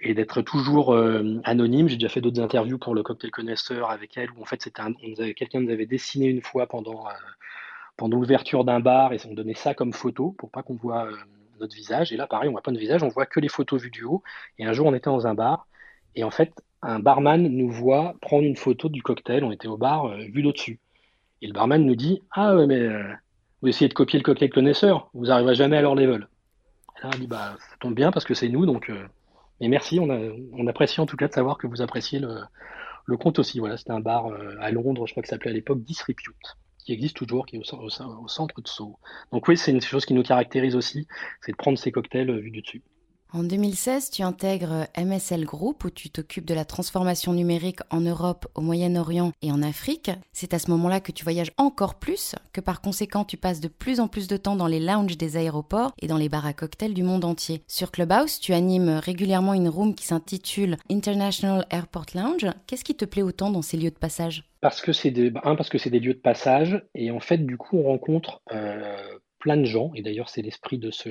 et d'être toujours euh, anonyme. J'ai déjà fait d'autres interviews pour le cocktail connaisseur avec elle où en fait quelqu'un nous avait dessiné une fois pendant pendant l'ouverture d'un bar et on donnait ça comme photo pour pas qu'on voit notre visage. Et là, pareil, on voit pas notre visage, on voit que les photos vues du haut. Et un jour, on était dans un bar, et en fait, un barman nous voit prendre une photo du cocktail. On était au bar, euh, vu d'au-dessus. Et le barman nous dit Ah ouais, mais euh, vous essayez de copier le cocktail connaisseur, vous n'arriverez jamais à leur level. Et là, on dit Bah, ça tombe bien parce que c'est nous, donc. Euh, mais merci, on, a, on apprécie en tout cas de savoir que vous appréciez le, le compte aussi. Voilà, c'était un bar à Londres, je crois que ça s'appelait à l'époque Disrepute qui existe toujours, qui est au, au, centre de Sceaux. Donc oui, c'est une chose qui nous caractérise aussi, c'est de prendre ces cocktails euh, vus du dessus. En 2016, tu intègres MSL Group où tu t'occupes de la transformation numérique en Europe, au Moyen-Orient et en Afrique. C'est à ce moment-là que tu voyages encore plus, que par conséquent tu passes de plus en plus de temps dans les lounges des aéroports et dans les bars à cocktails du monde entier. Sur Clubhouse, tu animes régulièrement une room qui s'intitule International Airport Lounge. Qu'est-ce qui te plaît autant dans ces lieux de passage? Parce que c'est des, c'est des lieux de passage et en fait du coup on rencontre euh, plein de gens et d'ailleurs c'est l'esprit de ce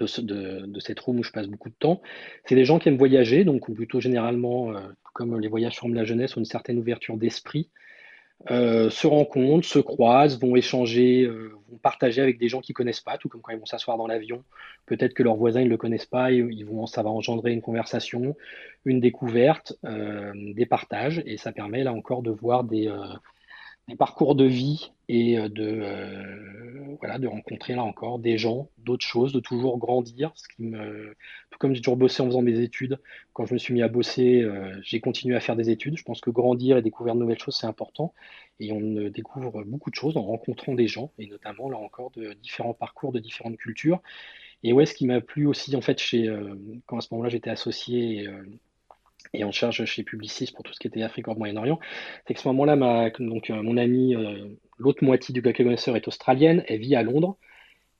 de, cette room où je passe beaucoup de temps, c'est des gens qui aiment voyager, donc plutôt généralement, euh, comme les voyages forment la jeunesse, ont une certaine ouverture d'esprit, euh, se rencontrent, se croisent, vont échanger, euh, vont partager avec des gens qu'ils connaissent pas, tout comme quand ils vont s'asseoir dans l'avion, peut-être que leurs voisins ne le connaissent pas, et ils vont, ça va engendrer une conversation, une découverte, des partages, et ça permet là encore de voir des, des parcours de vie et euh, de, euh, voilà, de rencontrer là encore des gens, d'autres choses, de toujours grandir. Ce qui me, tout comme j'ai toujours bossé en faisant des études, quand je me suis mis à bosser, euh, j'ai continué à faire des études. Je pense que grandir et découvrir de nouvelles choses, c'est important. Et on découvre beaucoup de choses en rencontrant des gens, et notamment là encore de différents parcours, de différentes cultures. Et ouais, ce qui m'a plu aussi, en fait, chez, quand à ce moment-là j'étais associé et en charge chez Publicis pour tout ce qui était Afrique, Europe, Moyen-Orient, c'est que ce moment-là, donc, euh, mon ami, euh, l'autre moitié du connaisseur est australienne, elle vit à Londres.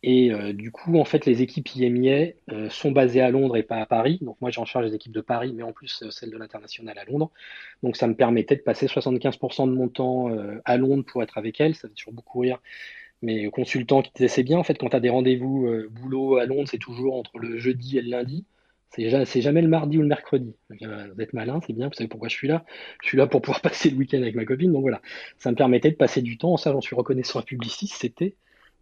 Et euh, du coup, en fait, les équipes IMIA sont basées à Londres et pas à Paris. Donc moi, j'ai en charge des équipes de Paris, mais en plus celles de l'international à Londres. Donc ça me permettait de passer 75% de mon temps à Londres pour être avec elle. Ça fait toujours beaucoup rire. Mais consultant qui disait c'est bien, en fait, quand tu as des rendez-vous boulot à Londres, c'est toujours entre le jeudi et le lundi. C'est jamais le mardi ou le mercredi. Vous êtes malin, c'est bien, vous savez pourquoi je suis là. Je suis là pour pouvoir passer le week-end avec ma copine. Donc voilà, ça me permettait de passer du temps. Ça, j'en suis reconnaissant à Publicis, c'était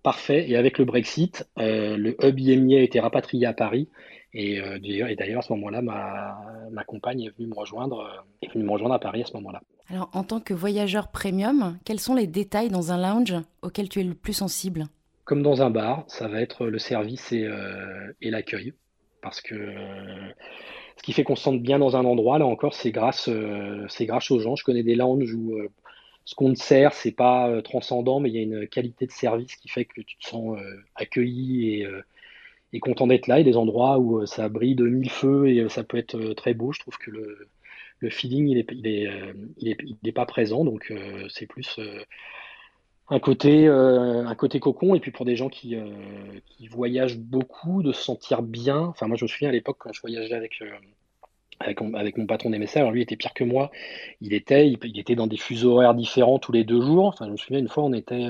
parfait. Et avec le Brexit, euh, le hub IMIA a été rapatrié à Paris. Et, euh, d'ailleurs, à ce moment-là, ma, compagne est venue me rejoindre, euh, est venue me rejoindre à Paris à ce moment-là. Alors, en tant que voyageur premium, quels sont les détails dans un lounge auxquels tu es le plus sensible? Comme dans un bar, ça va être le service et l'accueil parce que ce qui fait qu'on se sente bien dans un endroit, là encore, c'est grâce, euh, c'est grâce aux gens. Je connais des lounges où euh, ce qu'on te sert, c'est pas euh, transcendant, mais il y a une qualité de service qui fait que tu te sens accueilli et, content d'être là. Il y a des endroits où ça brille de mille feux et ça peut être très beau. Je trouve que le, feeling, il est, il est, il est, il est pas présent, donc c'est plus un côté, euh, un côté cocon, et puis pour des gens qui, euh, qui, voyagent beaucoup, de se sentir bien. Enfin, moi, je me souviens à l'époque quand je voyageais avec, euh, avec, mon patron des alors lui était pire que moi. Il était, il, était dans des fuseaux horaires différents tous les deux jours. Enfin, je me souviens une fois, on était,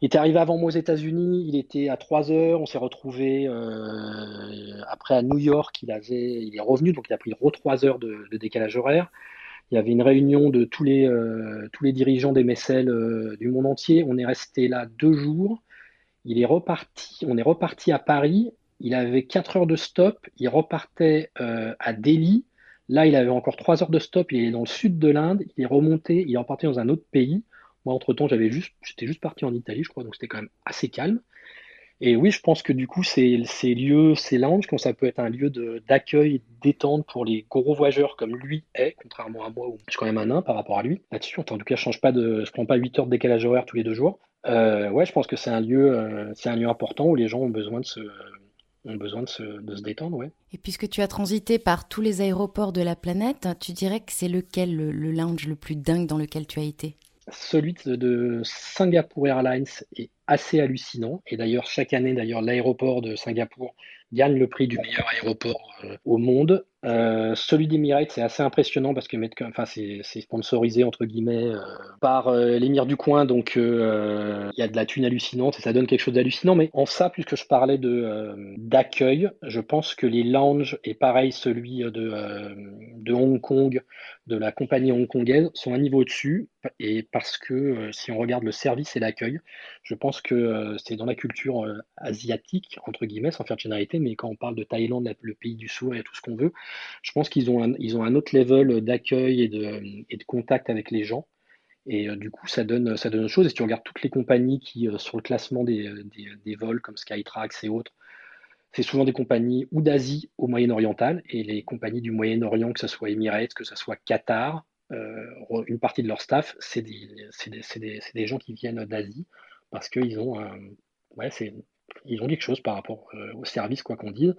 il était arrivé avant moi aux États-Unis, il était à 3 heures, on s'est retrouvé après à New York, il, est revenu, donc il a pris 3 heures de décalage horaire. Il y avait une réunion de tous les, euh, tous les dirigeants des MSL euh, du monde entier. On est resté là deux jours. Il est reparti, on est reparti à Paris. Il avait quatre heures de stop. Il repartait euh, à Delhi. Là, il avait encore trois heures de stop. Il est dans le sud de l'Inde. Il est remonté. Il est reparti dans un autre pays. Moi, entre-temps, juste, j'étais juste parti en Italie, je crois, donc c'était quand même assez calme. Et oui, je pense que du coup, ces, ces lieux, ces lounges, quand ça peut être un lieu d'accueil, détente pour les gros voyageurs comme lui est, contrairement à moi où je suis quand même un nain par rapport à lui. Là-dessus, en tout cas, je change pas de, je prends pas 8 heures de décalage horaire tous les deux jours. Euh, ouais, je pense que c'est un lieu, euh, c'est un lieu important où les gens ont besoin de se, ont besoin de se, de se détendre. Ouais. Et puisque tu as transité par tous les aéroports de la planète, tu dirais que c'est lequel le, le lounge le plus dingue dans lequel tu as été? Celui de Singapore Airlines est assez hallucinant. Et d'ailleurs, chaque année, d'ailleurs, l'aéroport de Singapour gagne le prix du meilleur aéroport euh, au monde. Euh, celui d'Emirates, c'est assez impressionnant parce que enfin, c'est sponsorisé entre guillemets euh, par l'émir du coin, donc il y a de la thune hallucinante et ça donne quelque chose d'hallucinant. Mais en ça, puisque je parlais d'accueil, je pense que les lounges et pareil celui de Hong Kong, de la compagnie hongkongaise, sont un niveau au-dessus. Et parce que si on regarde le service et l'accueil, je pense que c'est dans la culture asiatique entre guillemets, sans faire de généralité, mais quand on parle de Thaïlande, le pays du sourire et tout ce qu'on veut, je pense qu'ils ont un, ont un autre level d'accueil et de, et de contact avec les gens. Et euh, du coup, ça donne, ça donne autre chose. Et si tu regardes toutes les compagnies qui, euh, sur le classement des, des, vols comme Skytrax et autres, c'est souvent des compagnies ou d'Asie au Moyen-Oriental. Et les compagnies du Moyen-Orient, que ce soit Emirates, que ce soit Qatar, euh, une partie de leur staff, c'est des, gens qui viennent d'Asie parce qu'ils ont, ouais, ont quelque chose par rapport au service, quoi qu'on dise.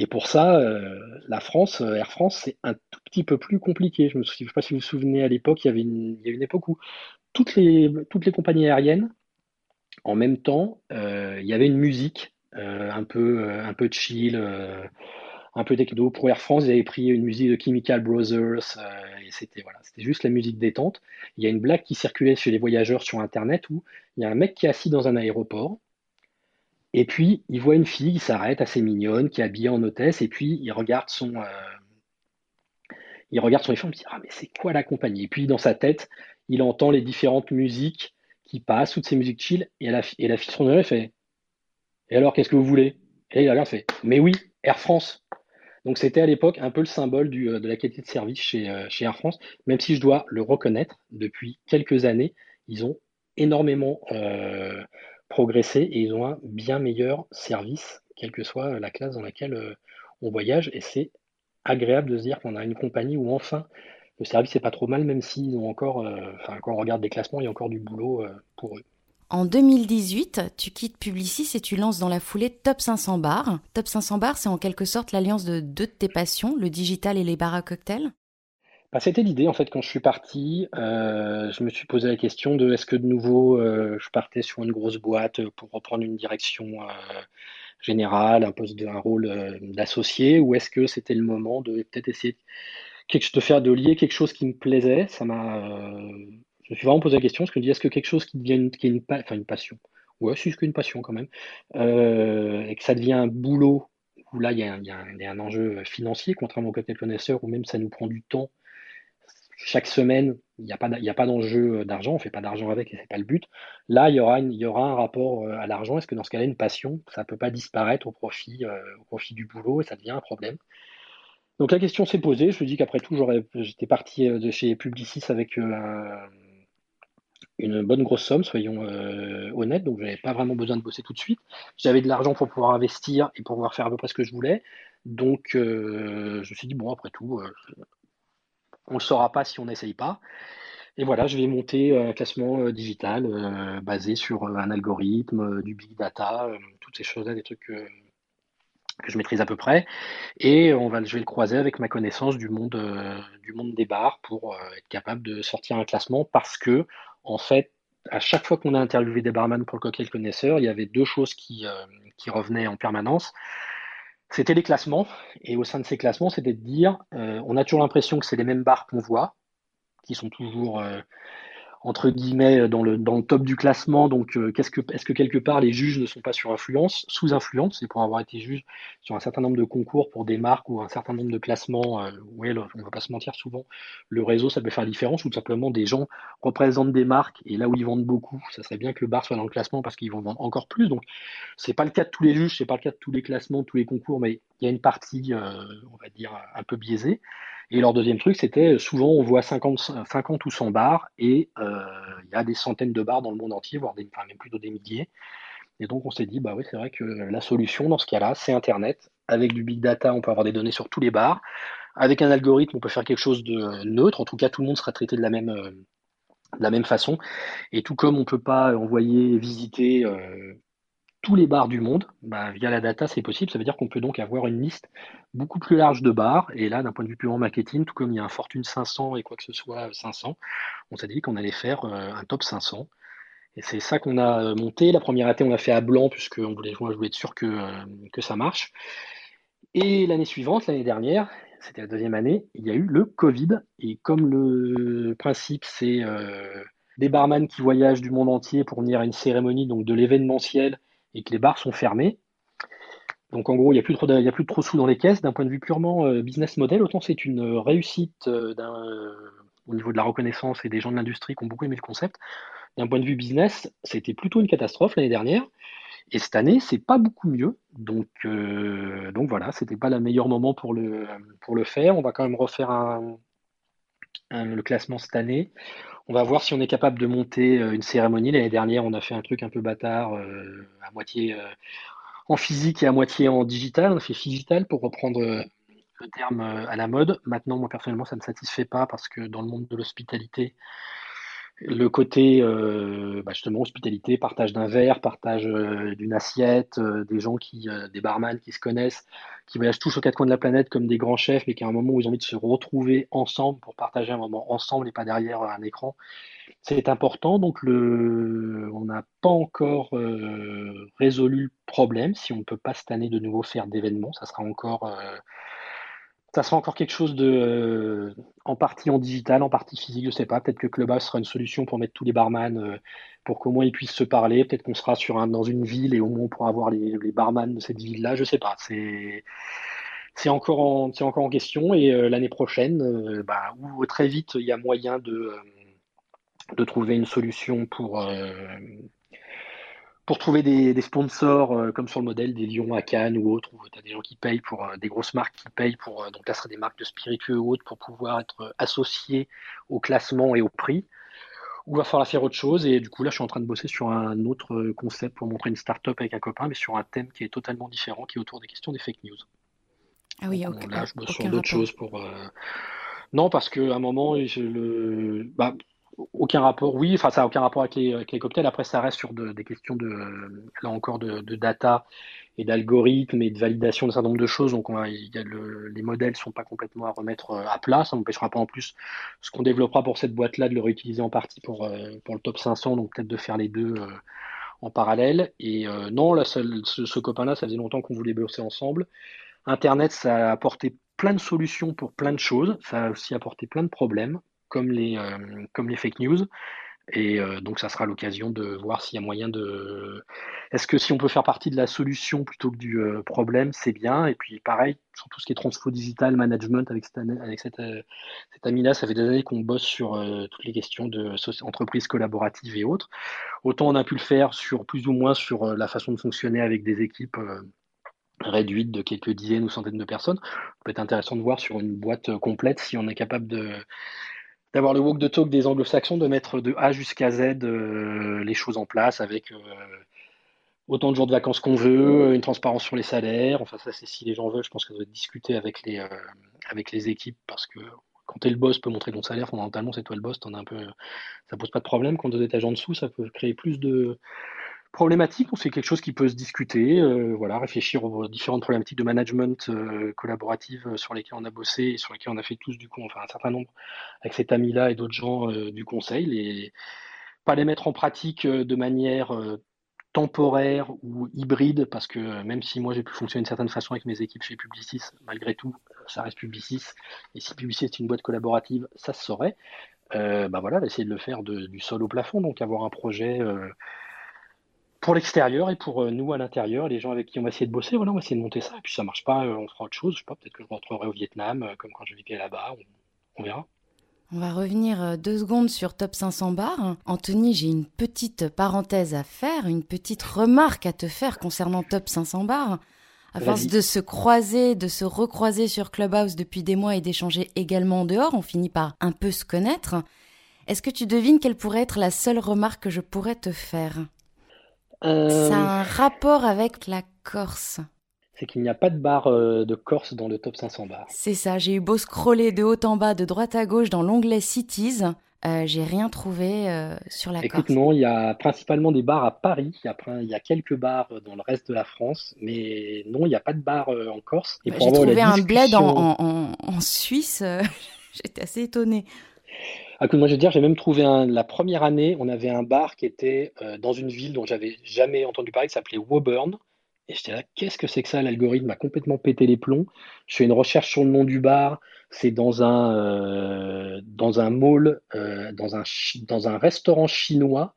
Et pour ça, euh, la France, euh, Air France, c'est un tout petit peu plus compliqué. Je ne sais pas si vous vous souvenez, à l'époque, il y avait une, époque où toutes les, compagnies aériennes, en même temps, euh, il y avait une musique un peu, un peu chill, un peu techno. Pour Air France, ils avaient pris une musique de Chemical Brothers, et c'était voilà, c'était juste la musique détente. Il y a une blague qui circulait chez les voyageurs sur Internet où il y a un mec qui est assis dans un aéroport et puis, il voit une fille qui s'arrête, assez mignonne, qui est habillée en hôtesse, et puis il regarde son, euh, il regarde son iPhone, il dit Ah, mais c'est quoi la compagnie? Et puis, dans sa tête, il entend les différentes musiques qui passent, toutes ces musiques chill, et la, et la fille se fait Et alors, qu'est-ce que vous voulez? Et là, il regarde, fait Mais oui, Air France Donc, c'était à l'époque un peu le symbole euh, de la qualité de service chez, euh, chez Air France, même si je dois le reconnaître, depuis quelques années, ils ont énormément progresser et ils ont un bien meilleur service, quelle que soit la classe dans laquelle euh, on voyage. Et c'est agréable de se dire qu'on a une compagnie où enfin le service n'est pas trop mal, même s'ils ont encore, euh, enfin, quand on regarde des classements, il y a encore du boulot euh, pour eux. En 2018, tu quittes Publicis et tu lances dans la foulée Top 500 Bar. Top 500 Bar, c'est en quelque sorte l'alliance de deux de tes passions, le digital et les bars à cocktails bah, c'était l'idée en fait quand je suis parti. Euh, je me suis posé la question de est-ce que de nouveau euh, je partais sur une grosse boîte pour reprendre une direction euh, générale, un poste, rôle d'associé, ou est-ce que c'était le moment de peut-être essayer quelque, de faire de lier quelque chose qui me plaisait? Ça m'a, je me suis vraiment posé la question. Parce que je me dis est-ce que quelque chose qui devient une, qui est une, enfin une passion, ouais, c'est une passion quand même, et que ça devient un boulot où là il y, a un, y enjeu financier, contrairement au côté connaisseur, où même ça nous prend du temps chaque semaine, il n'y a pas, d'enjeu euh, d'argent, on ne fait pas d'argent avec et ce n'est pas le but. Là, il y aura, y aura un rapport euh, à l'argent. Est-ce que dans ce cas-là, une passion, ça ne peut pas disparaître au profit, euh, au profit du boulot et ça devient un problème? Donc la question s'est posée. Je me dis qu'après tout, j'étais parti de chez Publicis avec une bonne grosse somme, soyons honnêtes. Donc je n'avais pas vraiment besoin de bosser tout de suite. J'avais de l'argent pour pouvoir investir et pour pouvoir faire à peu près ce que je voulais. Donc je me suis dit, bon, après tout, on ne le saura pas si on n'essaye pas. Et voilà, je vais monter un classement euh, digital euh, basé sur euh, un algorithme, du big data, toutes ces choses-là, des trucs que je maîtrise à peu près. Et on va, je vais le croiser avec ma connaissance du monde, du monde des bars pour être capable de sortir un classement parce que, en fait, à chaque fois qu'on a interviewé des barman pour le cocktail connaisseur, il y avait deux choses qui, qui revenaient en permanence c'était les classements. Et au sein de ces classements, c'était de dire, euh, on a toujours l'impression que c'est les mêmes bars qu'on voit, qui sont toujours euh, entre guillemets dans le, dans le top du classement. Donc, euh, qu'est-ce que, est-ce que quelque part les juges ne sont pas sur influence, sous influence, c'est pour avoir été juge sur un certain nombre de concours pour des marques ou un certain nombre de classements. Euh, oui, on va pas se mentir, souvent le réseau ça peut faire la différence ou tout simplement des gens représentent des marques et là où ils vendent beaucoup, ça serait bien que le bar soit dans le classement parce qu'ils vont vendre encore plus. Donc, c'est pas le cas de tous les juges, c'est pas le cas de tous les classements, tous les concours, mais il y a une partie, euh, on va dire, un peu biaisée. Et leur deuxième truc, c'était euh, souvent on voit 50, 50 ou 100 bars et euh, il y a des centaines de bars dans le monde entier, voire des, enfin, même plutôt des milliers. Et donc on s'est dit, bah oui, c'est vrai que la solution dans ce cas-là, c'est Internet. Avec du big data, on peut avoir des données sur tous les bars. Avec un algorithme, on peut faire quelque chose de neutre. En tout cas, tout le monde sera traité de la même, euh, de la même façon. Et tout comme on ne peut pas envoyer visiter tous les bars du monde. Bah, via la data, c'est possible. Ça veut dire qu'on peut donc avoir une liste beaucoup plus large de bars. Et là, d'un point de vue purement marketing, tout comme il y a un Fortune 500 et quoi que ce soit 500, on s'est dit qu'on allait faire euh, un top 500. Et c'est ça qu'on a euh, monté. La première année, on l'a fait à blanc, puisqu'on voulait, je voulais être sûr que, euh, que ça marche. Et l'année suivante, l'année dernière, c'était la deuxième année, il y a eu le Covid. Et comme le principe, c'est des barman qui voyagent du monde entier pour venir à une cérémonie, donc de l'événementiel, et que les bars sont fermés. Donc en gros, il n'y a, plus trop de, a plus trop sous dans les caisses. D'un point de vue purement euh, business model, autant c'est une réussite euh, euh, au niveau de la reconnaissance et des gens de l'industrie qui ont beaucoup aimé le concept. D'un point de vue business, c'était plutôt une catastrophe l'année dernière. Et cette année, c'est pas beaucoup mieux. Donc, donc voilà, c'était pas le meilleur moment pour le, faire. On va quand même refaire le classement cette année. On va voir si on est capable de monter euh, une cérémonie. L'année dernière, on a fait un truc un peu bâtard, euh, à moitié euh, en physique et à moitié en digital. On a fait digital pour reprendre le terme à la mode. Maintenant, moi personnellement, ça ne me satisfait pas parce que dans le monde de l'hospitalité, le côté euh, bah, justement hospitalité, partage d'un verre, partage euh, d'une assiette, euh, des gens qui, des barman qui se connaissent, qui voyagent tous aux quatre coins de la planète comme des grands chefs, mais qui à un moment où ils ont envie de se retrouver ensemble pour partager un moment ensemble et pas derrière un écran, c'est important. Donc le, on n'a pas encore résolu le problème. Si on ne peut pas cette année de nouveau faire d'événements, ça sera encore ça sera encore quelque chose de euh, en partie en digital, en partie physique, je sais pas. Peut-être que Clubhouse sera une solution pour mettre tous les barman euh, pour qu'au moins ils puissent se parler. Peut-être qu'on sera sur un, dans une ville et au moins on pourra avoir les, les barman de cette ville-là. Je sais pas. C'est c'est encore en c'est encore en question et euh, l'année prochaine, bah, ou très vite il y a moyen de de trouver une solution pour pour trouver des, sponsors euh, comme sur le modèle des Lions à Cannes ou autres, où tu as des gens qui payent pour euh, des grosses marques qui payent pour euh, donc là ce serait des marques de spiritueux ou autres pour pouvoir être associés au classement et au prix. Ou va falloir faire autre chose et du coup là je suis en train de bosser sur un autre concept pour montrer une start-up avec un copain, mais sur un thème qui est totalement différent, qui est autour des questions des fake news. Ah oui, ok. Là je bosse sur d'autres choses pour. Non parce qu'à un moment je, le bah, aucun rapport, oui, enfin ça n'a aucun rapport avec les, cocktails. Après, ça reste sur des questions de, là encore, de, data et d'algorithmes et de validation d'un certain nombre de choses. Donc, les modèles ne sont pas complètement à remettre euh, à plat. Ça n'empêchera pas en plus ce qu'on développera pour cette boîte-là de le réutiliser en partie pour, euh, pour le top 500. Donc, peut-être de faire les deux euh, en parallèle. Et non, là, ce, ce copain-là, ça faisait longtemps qu'on voulait bosser ensemble. Internet, ça a apporté plein de solutions pour plein de choses. Ça a aussi apporté plein de problèmes comme les, euh, comme les fake news. Et euh, donc, ça sera l'occasion de voir s'il y a moyen de. Est-ce que si on peut faire partie de la solution plutôt que du euh, problème, c'est bien. Et puis, pareil, sur tout ce qui est transfo digital, management, avec cette, avec cette, cette amie-là, ça fait des années qu'on bosse sur toutes les questions de entreprises collaboratives et autres. Autant on a pu le faire sur plus ou moins sur la façon de fonctionner avec des équipes réduites de quelques dizaines ou centaines de personnes. Ça peut être intéressant de voir sur une boîte complète si on est capable de d'avoir le walk the talk des anglo-saxons, de mettre de A jusqu'à Z euh, les choses en place avec euh, autant de jours de vacances qu'on veut, une transparence sur les salaires. Enfin, ça, c'est si les gens veulent, je pense que ça doit discuter avec les, euh, avec les équipes parce que quand tu es le boss, peut montrer ton salaire. Fondamentalement, c'est toi le boss, en as un peu, ça pose pas de problème. Quand tu es en dessous, ça peut créer plus de, problématique, c'est quelque chose qui peut se discuter, euh, voilà, réfléchir aux différentes problématiques de management euh, collaborative euh, sur lesquelles on a bossé et sur lesquelles on a fait tous du coup, enfin un certain nombre avec cet ami-là et d'autres gens du conseil, pas les mettre en pratique de manière temporaire ou hybride, parce que même si moi j'ai pu fonctionner d'une certaine façon avec mes équipes chez Publicis, malgré tout, ça reste Publicis, et si Publicis est une boîte collaborative, ça se saurait. bah voilà, essayer de le faire du sol au plafond, donc avoir un projet pour l'extérieur et pour euh, nous à l'intérieur, les gens avec qui on va essayer de bosser, voilà, on va essayer de monter ça. Et puis ça marche pas, euh, on fera autre chose. Je sais pas, peut-être que je me retrouverai au Vietnam, euh, comme quand je vivais là-bas. On, verra. On va revenir deux secondes sur Top 500 Bar. Anthony, j'ai une petite parenthèse à faire, une petite remarque à te faire concernant Top 500 Bar. À force de se croiser, de se recroiser sur Clubhouse depuis des mois et d'échanger également en dehors, on finit par un peu se connaître. Est-ce que tu devines quelle pourrait être la seule remarque que je pourrais te faire? Ça a un rapport avec la Corse. C'est qu'il n'y a pas de bar euh, de Corse dans le top 500 bars. C'est ça, j'ai eu beau scroller de haut en bas, de droite à gauche dans l'onglet Cities. Euh, j'ai rien trouvé euh, sur la Écoute, Corse. non, il y a principalement des bars à Paris, il y a, prin- il y a quelques bars dans le reste de la France, mais non, il n'y a pas de bar euh, en Corse. Et Bah, pour j'ai avoir la trouvé un bled en, en- en- Suisse. euh, J'étais assez étonnée. Ah, écoute, moi je veux dire, j'ai même trouvé un, la première année, on avait un bar qui était euh, dans une ville dont j'avais jamais entendu parler, qui s'appelait Woburn. Et j'étais là, qu'est-ce que c'est que ça? L'algorithme a complètement pété les plombs. Je fais une recherche sur le nom du bar. C'est dans un, euh, dans un mall, euh, dans un, dans un restaurant chinois,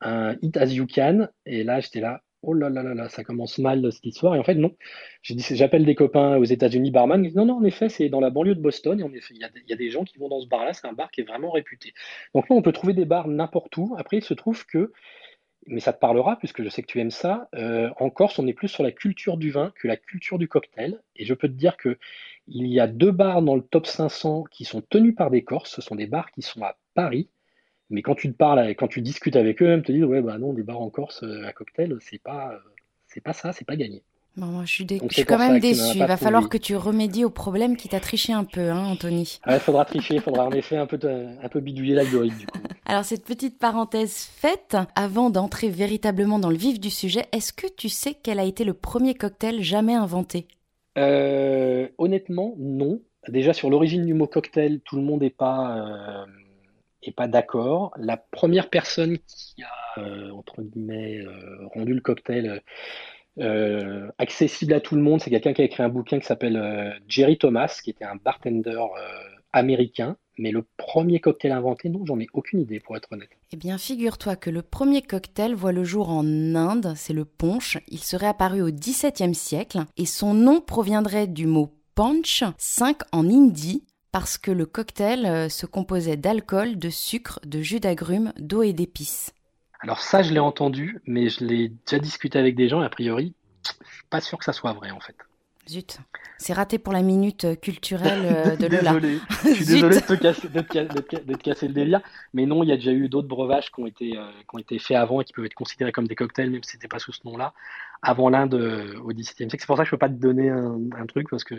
un Eat As You Can. Et là, j'étais là, oh là là là là, ça commence mal cette histoire. Et en fait, non. J'appelle des copains aux États-Unis, barman. Non, non, en effet, c'est dans la banlieue de Boston. Et en effet, il y a, des- il y a des gens qui vont dans ce bar-là. C'est un bar qui est vraiment réputé. Donc là, on peut trouver des bars n'importe où. Après, il se trouve que, mais ça te parlera puisque je sais que tu aimes ça, euh, en Corse, on est plus sur la culture du vin que la culture du cocktail. Et je peux te dire que il y a deux bars dans le top 500 qui sont tenus par des Corses. Ce sont des bars qui sont à Paris. Mais quand tu te parles, quand tu discutes avec eux, ils te disent, ouais, bah non, des bars en Corse euh, à cocktail, c'est pas, euh, c'est pas ça, c'est pas gagné. Bon, moi, je suis, dé- Donc, je c'est suis quand même pas Il va falloir que tu remédies au problème qui t'a triché un peu, hein, Anthony. Il faudra tricher, il faudra en effet un peu, un peu bidouiller l'algorithme du coup. Alors, cette petite parenthèse faite, avant d'entrer véritablement dans le vif du sujet, est-ce que tu sais quel a été le premier cocktail jamais inventé? Euh, honnêtement, non. Déjà sur l'origine du mot cocktail, tout le monde n'est pas, euh, pas d'accord. La première personne qui a, euh, entre guillemets, euh, rendu le cocktail euh, accessible à tout le monde, c'est quelqu'un qui a écrit un bouquin qui s'appelle Jerry Thomas, qui était un bartender américain. Mais le premier cocktail inventé, non, j'en ai aucune idée pour être honnête. Eh bien, figure-toi que le premier cocktail voit le jour en Inde, c'est le punch. Il serait apparu au XVIIe siècle et son nom proviendrait du mot punch, 5 en hindi, parce que le cocktail euh, se composait d'alcool, de sucre, de jus d'agrumes, d'eau et d'épices. Alors ça, je l'ai entendu, mais je l'ai déjà discuté avec des gens et a priori, je suis pas sûr que ça soit vrai en fait. Zut, c'est raté pour la minute culturelle euh, de Lola. Désolé, je suis désolé de te, casser, de, te, ca- de te ca- de te casser le délire, mais non, il y a déjà eu d'autres breuvages qui ont été, euh, qui ont été faits avant et qui peuvent être considérés comme des cocktails, même si c'était pas sous ce nom-là, avant l'Inde euh, au XVIIe siècle. C'est pour ça que je peux pas te donner un, truc, parce que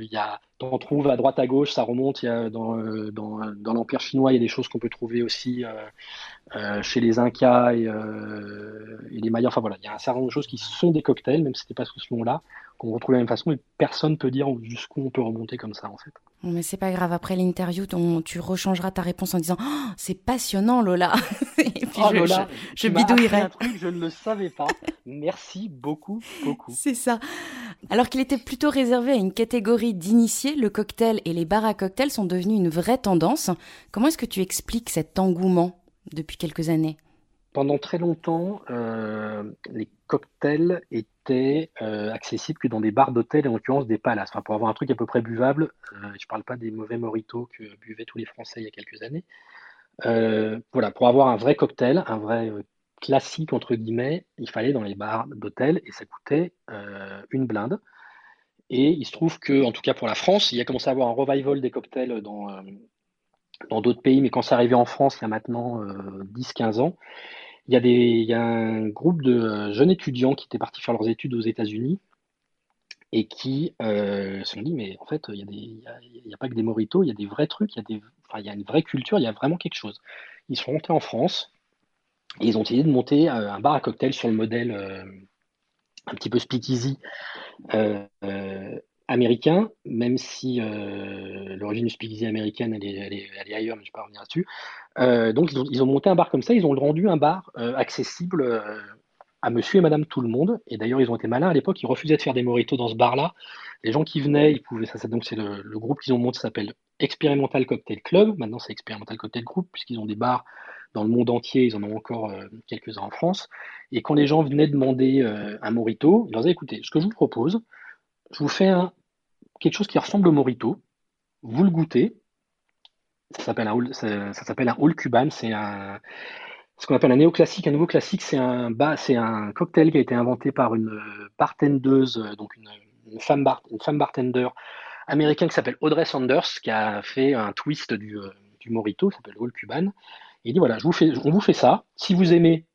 t'en trouves à droite à gauche, ça remonte, il y a dans, euh, dans, dans l'Empire chinois, il y a des choses qu'on peut trouver aussi euh, chez les Incas et, les Mayas. Enfin voilà, il y a un certain nombre de choses qui sont des cocktails, même si c'était pas sous ce nom-là, qu'on retrouve de la même façon, et personne peut dire jusqu'où on peut remonter comme ça en fait. Mais c'est pas grave, après l'interview, tu rechangeras ta réponse en disant Oh, C'est passionnant, Lola Et puis Oh je- Lola, je bidouillerai. un truc, je ne le savais pas. Merci beaucoup, beaucoup. C'est ça. Alors qu'il était plutôt réservé à une catégorie d'initiés, le cocktail et les bars à cocktails sont devenus une vraie tendance. Comment est-ce que tu expliques cet engouement depuis quelques années? Pendant très longtemps, euh, les cocktails étaient euh, accessibles que dans des bars d'hôtel, et en l'occurrence des palaces. Enfin, pour avoir un truc à peu près buvable, euh, je parle pas des mauvais mojitos que buvaient tous les Français il y a quelques années. Euh, voilà, pour avoir un vrai cocktail, un vrai euh, classique entre guillemets, il fallait dans les bars d'hôtel et ça coûtait une blinde. Et il se trouve que, en tout cas pour la France, il y a commencé à avoir un revival des cocktails dans, dans d'autres pays, mais quand c'est arrivé en France il y a maintenant euh, 10-15 ans, il y a des, y a un groupe de euh, jeunes étudiants qui étaient partis faire leurs études aux États-Unis et qui euh, se sont dit, mais en fait, il y a a, a pas que des mojitos, il y a des vrais trucs, il y a y a une vraie culture, il y a vraiment quelque chose. Ils sont montés en France et ils ont essayé de monter euh, un bar à cocktail sur le modèle un petit peu speakeasy américain, même si euh, l'origine du speakeasy américaine, elle est, elle elle est ailleurs, mais je ne vais pas revenir là-dessus. Euh, donc, ils ont, monté un bar comme ça, ils ont rendu un bar euh, accessible à monsieur et madame tout le monde. Et d'ailleurs, ils ont été malins à l'époque, ils refusaient de faire des mojitos dans ce bar-là. Les gens qui venaient, ils pouvaient, ça, ça- donc c'est le, groupe qu'ils ont monté s'appelle Experimental Cocktail Club. Maintenant, c'est Experimental Cocktail Group, puisqu'ils ont des bars dans le monde entier, ils en ont encore quelques-uns en France. Et quand les gens venaient demander un mojito, ils leur disaient, écoutez, ce que je vous propose, je vous fais quelque chose qui ressemble au mojito, vous le goûtez, ça s'appelle un, ça, Old Cuban, c'est ce qu'on appelle un néoclassique. Un nouveau classique, c'est un, un cocktail qui a été inventé par une euh, bartendeuse, euh, donc une, femme, une bartender américaine qui s'appelle Audrey Sanders, qui a fait un twist du, euh, du mojito, qui s'appelle Old Cuban. Et il dit voilà, on vous fait ça. Si vous aimez,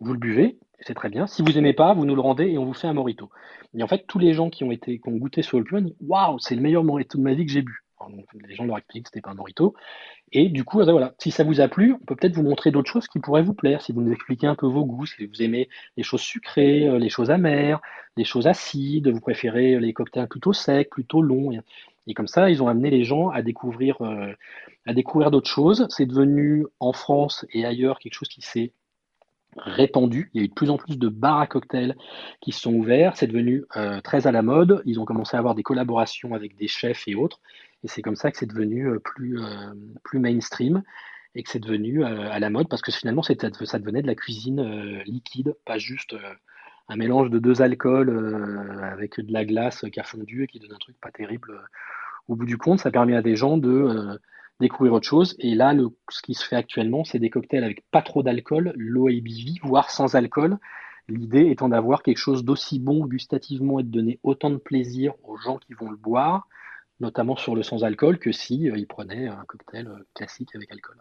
vous le buvez, c'est très bien. Si vous aimez pas, vous nous le rendez et on vous fait un mojito. Et en fait, tous les gens qui ont été, qui ont goûté ce Old Cuban, waouh, c'est le meilleur mojito de ma vie que j'ai bu. les gens leur expliquent que c'était pas un morito. Et du coup, voilà, si ça vous a plu, on peut peut-être vous montrer d'autres choses qui pourraient vous plaire. Si vous nous expliquez un peu vos goûts, si vous aimez les choses sucrées, euh, les choses amères, les choses acides, vous préférez les cocktails plutôt secs, plutôt longs. Et comme ça, ils ont amené les gens à découvrir, euh, à découvrir d'autres choses. C'est devenu en France et ailleurs quelque chose qui s'est répandu. Il y a eu de plus en plus de bars à cocktails qui sont ouverts. C'est devenu euh, très à la mode. Ils ont commencé à avoir des collaborations avec des chefs et autres. Et c'est comme ça que c'est devenu euh, plus, euh, plus mainstream et que c'est devenu à la mode parce que finalement ça devenait de la cuisine liquide, pas juste un mélange de deux alcools avec de la glace qui a fondu et qui donne un truc pas terrible. Au bout du compte, ça permet à des gens de découvrir autre chose. Et là, le, ce qui se fait actuellement, c'est des cocktails avec pas trop d'alcool, low ABV, voire sans alcool. L'idée étant d'avoir quelque chose d'aussi bon gustativement et de donner autant de plaisir aux gens qui vont le boire, notamment sur le sans alcool, que si euh, prenaient un cocktail euh, classique avec alcool.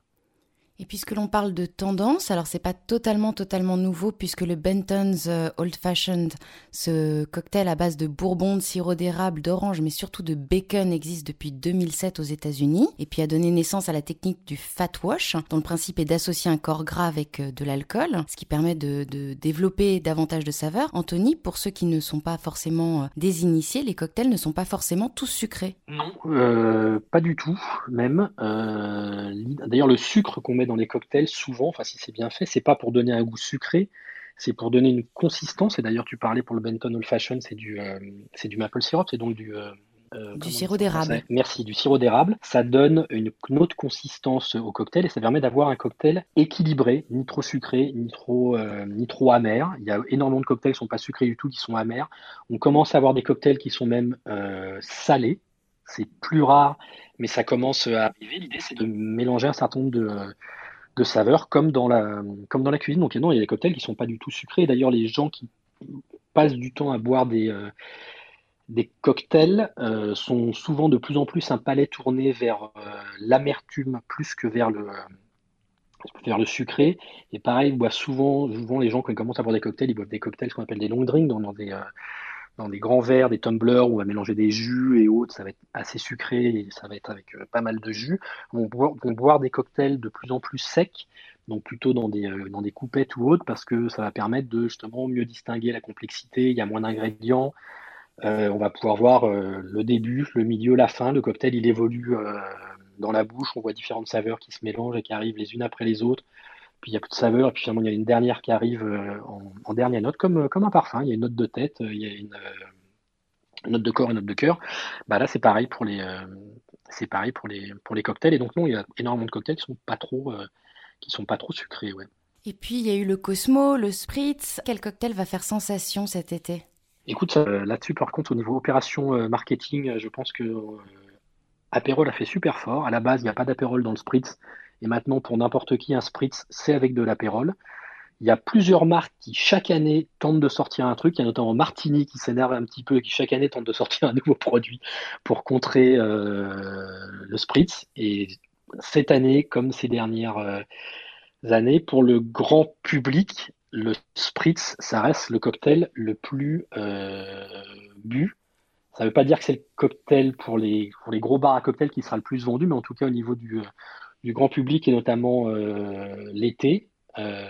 Et puisque l'on parle de tendance, alors c'est pas totalement totalement nouveau puisque le Benton's euh, Old Fashioned, ce cocktail à base de bourbon, de sirop d'érable, d'orange, mais surtout de bacon existe depuis 2007 aux États-Unis et puis a donné naissance à la technique du fat wash, dont le principe est d'associer un corps gras avec euh, de l'alcool, ce qui permet de, développer davantage de saveurs. Anthony, pour ceux qui ne sont pas forcément euh, désinitiés, les cocktails ne sont pas forcément tous sucrés. Non, pas du tout, même. D'ailleurs, le sucre qu'on met dans les cocktails, souvent, enfin si c'est bien fait, c'est pas pour donner un goût sucré, c'est pour donner une consistance. Et d'ailleurs, tu parlais pour le Benton Old Fashion, c'est du, euh, c'est du maple syrup, c'est donc du, euh, euh, du sirop d'érable. Merci, du sirop d'érable. Ça donne une, autre consistance au cocktail et ça permet d'avoir un cocktail équilibré, ni trop sucré, ni trop, ni trop amer. Il y a énormément de cocktails qui sont pas sucrés du tout, qui sont amers. On commence à avoir des cocktails qui sont même salés. C'est plus rare, mais ça commence à arriver. L'idée, c'est de mélanger un certain nombre de, saveurs comme dans la, cuisine. Donc, non, il y a des cocktails qui sont pas du tout sucrés. D'ailleurs, les gens qui passent du temps à boire des, euh, cocktails euh, sont souvent de plus en plus un palais tourné vers euh, l'amertume plus que vers le, sucré. Et pareil, boivent souvent, souvent les gens quand ils commencent à boire des cocktails, ils boivent des cocktails ce qu'on appelle des long drinks, dans des, dans des grands verres, des tumblers on va mélanger des jus et autres, ça va être assez sucré et ça va être avec euh, pas mal de jus. On va boire des cocktails de plus en plus secs, donc plutôt dans des, euh, dans des coupettes ou autres, parce que ça va permettre de justement mieux distinguer la complexité, il y a moins d'ingrédients. Euh, on va pouvoir voir le début, le milieu, la fin. Le cocktail, il évolue dans la bouche. On voit différentes saveurs qui se mélangent et qui arrivent les unes après les autres puis il y a plus de saveur, et puis finalement il y a une dernière qui arrive euh, en, dernière note, comme, euh, comme un parfum. Il y a une note de tête, euh, il y a une, note de corps une note de cœur. Bah là c'est pareil pour les c'est pareil pour les pour les cocktails. Et donc non, il y a énormément de cocktails qui sont pas trop qui sont pas trop sucrés, ouais. Et puis il y a eu le Cosmo, le Spritz. Quel cocktail va faire sensation cet été? Écoute, là-dessus par contre au niveau opération marketing, je pense que Aperol a fait super fort. À la base, il n'y a pas d'Aperol dans le Spritz. Et maintenant, pour n'importe qui, un spritz, c'est avec de l'apérole. Il y a plusieurs marques qui chaque année tentent de sortir un truc. Il y a notamment Martini qui s'énerve un petit peu et qui chaque année tente de sortir un nouveau produit pour contrer euh, le spritz. Et cette année, comme ces dernières euh, années, pour le grand public, le spritz, ça reste le cocktail le plus euh, bu. Ça ne veut pas dire que c'est le cocktail pour les, pour les gros bars à cocktails qui sera le plus vendu, mais en tout cas au niveau du, du grand public et notamment euh, l'été, euh,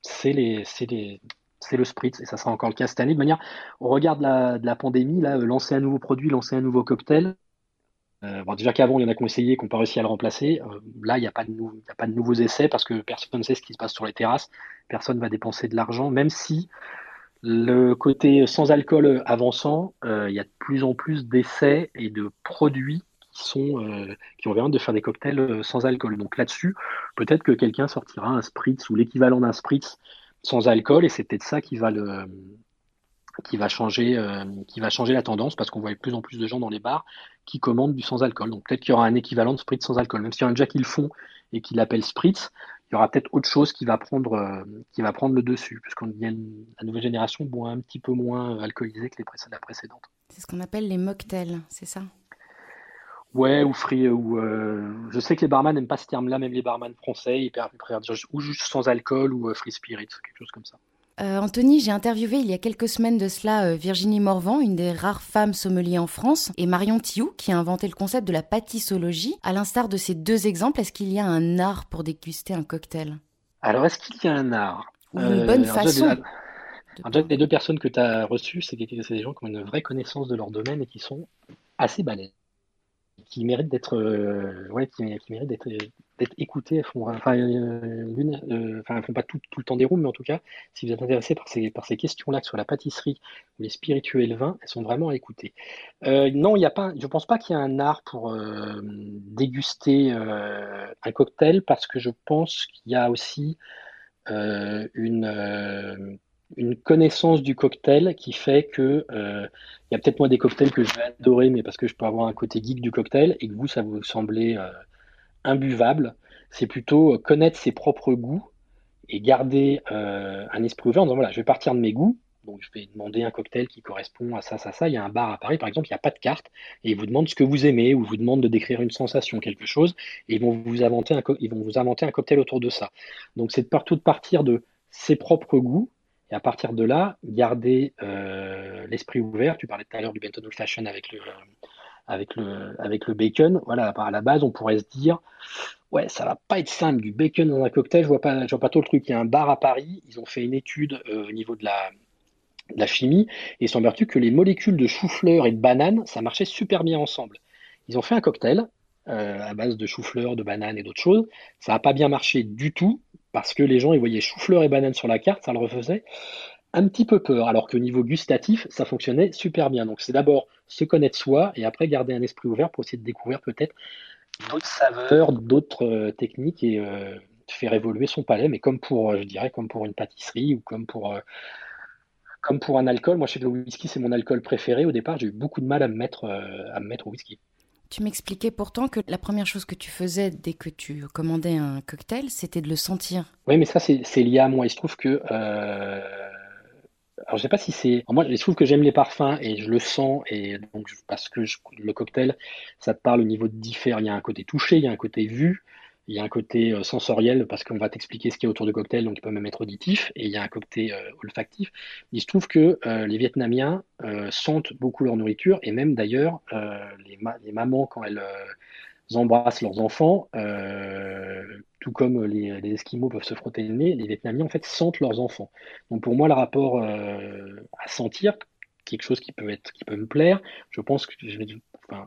c'est le spritz et ça sera encore le cas cette année. De manière, au regard de la, pandémie, là, euh, lancer un nouveau produit, lancer un nouveau cocktail. bon, déjà qu'avant, il y en a qui ont essayé, qui n'ont pas réussi à le remplacer. là, il n'y a, pas de a pas de nouveaux essais parce que personne ne sait ce qui se passe sur les terrasses. Personne ne va dépenser de l'argent, même si le côté sans alcool avançant, il y a de plus en plus d'essais et de produits qui sont euh, qui de faire des cocktails euh, sans alcool. Donc là-dessus, peut-être que quelqu'un sortira un spritz ou l'équivalent d'un spritz sans alcool et c'est peut-être ça qui va le qui va changer euh, qui va changer la tendance parce qu'on voit de plus en plus de gens dans les bars qui commandent du sans alcool. Donc peut-être qu'il y aura un équivalent de spritz sans alcool, même s'il y en a déjà qui le font et qui l'appellent spritz, il y aura peut-être autre chose qui va prendre prendre le dessus puisqu'on la nouvelle génération boit un petit peu moins alcoolisé que les la précédente. C'est ce qu'on appelle les mocktails, c'est ça? Ouais, ou free, ou euh, je sais que les barman n'aiment pas ce terme-là, même les barman français, ils préfèrent dire ou juste sans alcool ou euh, free spirit, quelque chose comme ça. Euh, Anthony, j'ai interviewé il y a quelques semaines de cela euh, Virginie Morvan, une des rares femmes sommeliers en France, et Marion Thiou, qui a inventé le concept de la pâtissologie. À l'instar de ces deux exemples, est-ce qu'il y a un art pour déguster un cocktail? Alors, est-ce qu'il y a un art? Ou une bonne façon les deux personnes que tu as reçues, c'est des gens qui ont une vraie connaissance de leur domaine et qui sont assez balèzes qui méritent d'être euh, ouais, qui, d'être d'être écoutées. Elles font, euh, euh, enfin, font pas tout, tout, le temps des rooms, mais en tout cas, si vous êtes intéressé par ces, par ces questions-là, que ce soit la pâtisserie ou les spiritueux et le vin, elles sont vraiment à écouter. non, il y a pas, je pense pas qu'il y a un art pour déguster un cocktail, parce que je pense qu'il y a aussi une une connaissance du cocktail qui fait que euh, il y a peut-être moi des cocktails que je vais adorer, mais parce que je peux avoir un côté geek du cocktail et que vous ça vous semblez euh, imbuvable. C'est plutôt euh, connaître ses propres goûts et garder un esprit ouvert en disant voilà, je vais partir de mes goûts. Donc je vais demander un cocktail qui correspond à ça, ça, ça. Il y a un bar à Paris, par exemple, il n'y a pas de carte et ils vous demandent ce que vous aimez ou vous demandent de décrire une sensation, quelque chose, et ils vont vous inventer un, ils vont vous inventer un cocktail autour de ça. Donc c'est partout de partir de ses propres goûts et à partir de là, garder euh, l'esprit ouvert. Tu parlais tout à l'heure du Benton Old Fashion avec le, avec le, avec le bacon. Voilà, à la base, on pourrait se dire, ouais, ça va pas être simple, du bacon dans un cocktail, je vois pas, je vois pas trop le truc. Il y a un bar à Paris, ils ont fait une étude euh, au niveau de la, la chimie, et il semble-t-il que les molécules de chou-fleur et de banane, ça marchait super bien ensemble. Ils ont fait un cocktail euh, à base de chou-fleur, de banane et d'autres choses. Ça n'a pas bien marché du tout parce que les gens ils voyaient chou-fleur et banane sur la carte, ça leur faisait un petit peu peur, alors qu'au niveau gustatif, ça fonctionnait super bien. Donc c'est d'abord se connaître soi et après garder un esprit ouvert pour essayer de découvrir peut-être d'autres saveurs, d'autres euh, techniques et euh, faire évoluer son palais, mais comme pour, euh, je dirais, comme pour une pâtisserie ou comme pour, un alcool. Moi, je sais que le whisky, c'est mon alcool préféré. Au départ, j'ai eu beaucoup de mal à à me mettre au whisky. Tu m'expliquais pourtant que la première chose que tu faisais dès que tu commandais un cocktail, c'était de le sentir. Oui, mais ça, c'est lié à moi. Il se trouve que. Euh... Je sais pas si c'est. Moi, il trouve que j'aime les parfums et je le sens. Et donc, parce que le cocktail, ça te parle au niveau de différents. Il y a un côté touché, il y a un côté vu. Il y a un côté euh, sensoriel parce qu'on va t'expliquer ce qu'il y a autour du cocktail, donc il peut même être auditif, et il y a un côté euh, olfactif. Il se trouve que euh, les Vietnamiens sentent beaucoup leur nourriture, et même d'ailleurs, les, mamans, quand elles embrassent leurs enfants, tout comme les, les, Esquimaux peuvent se frotter le nez, les Vietnamiens en fait sentent leurs enfants. Donc pour moi, le rapport à sentir, quelque chose qui peut être qui peut me plaire. Je pense que je vais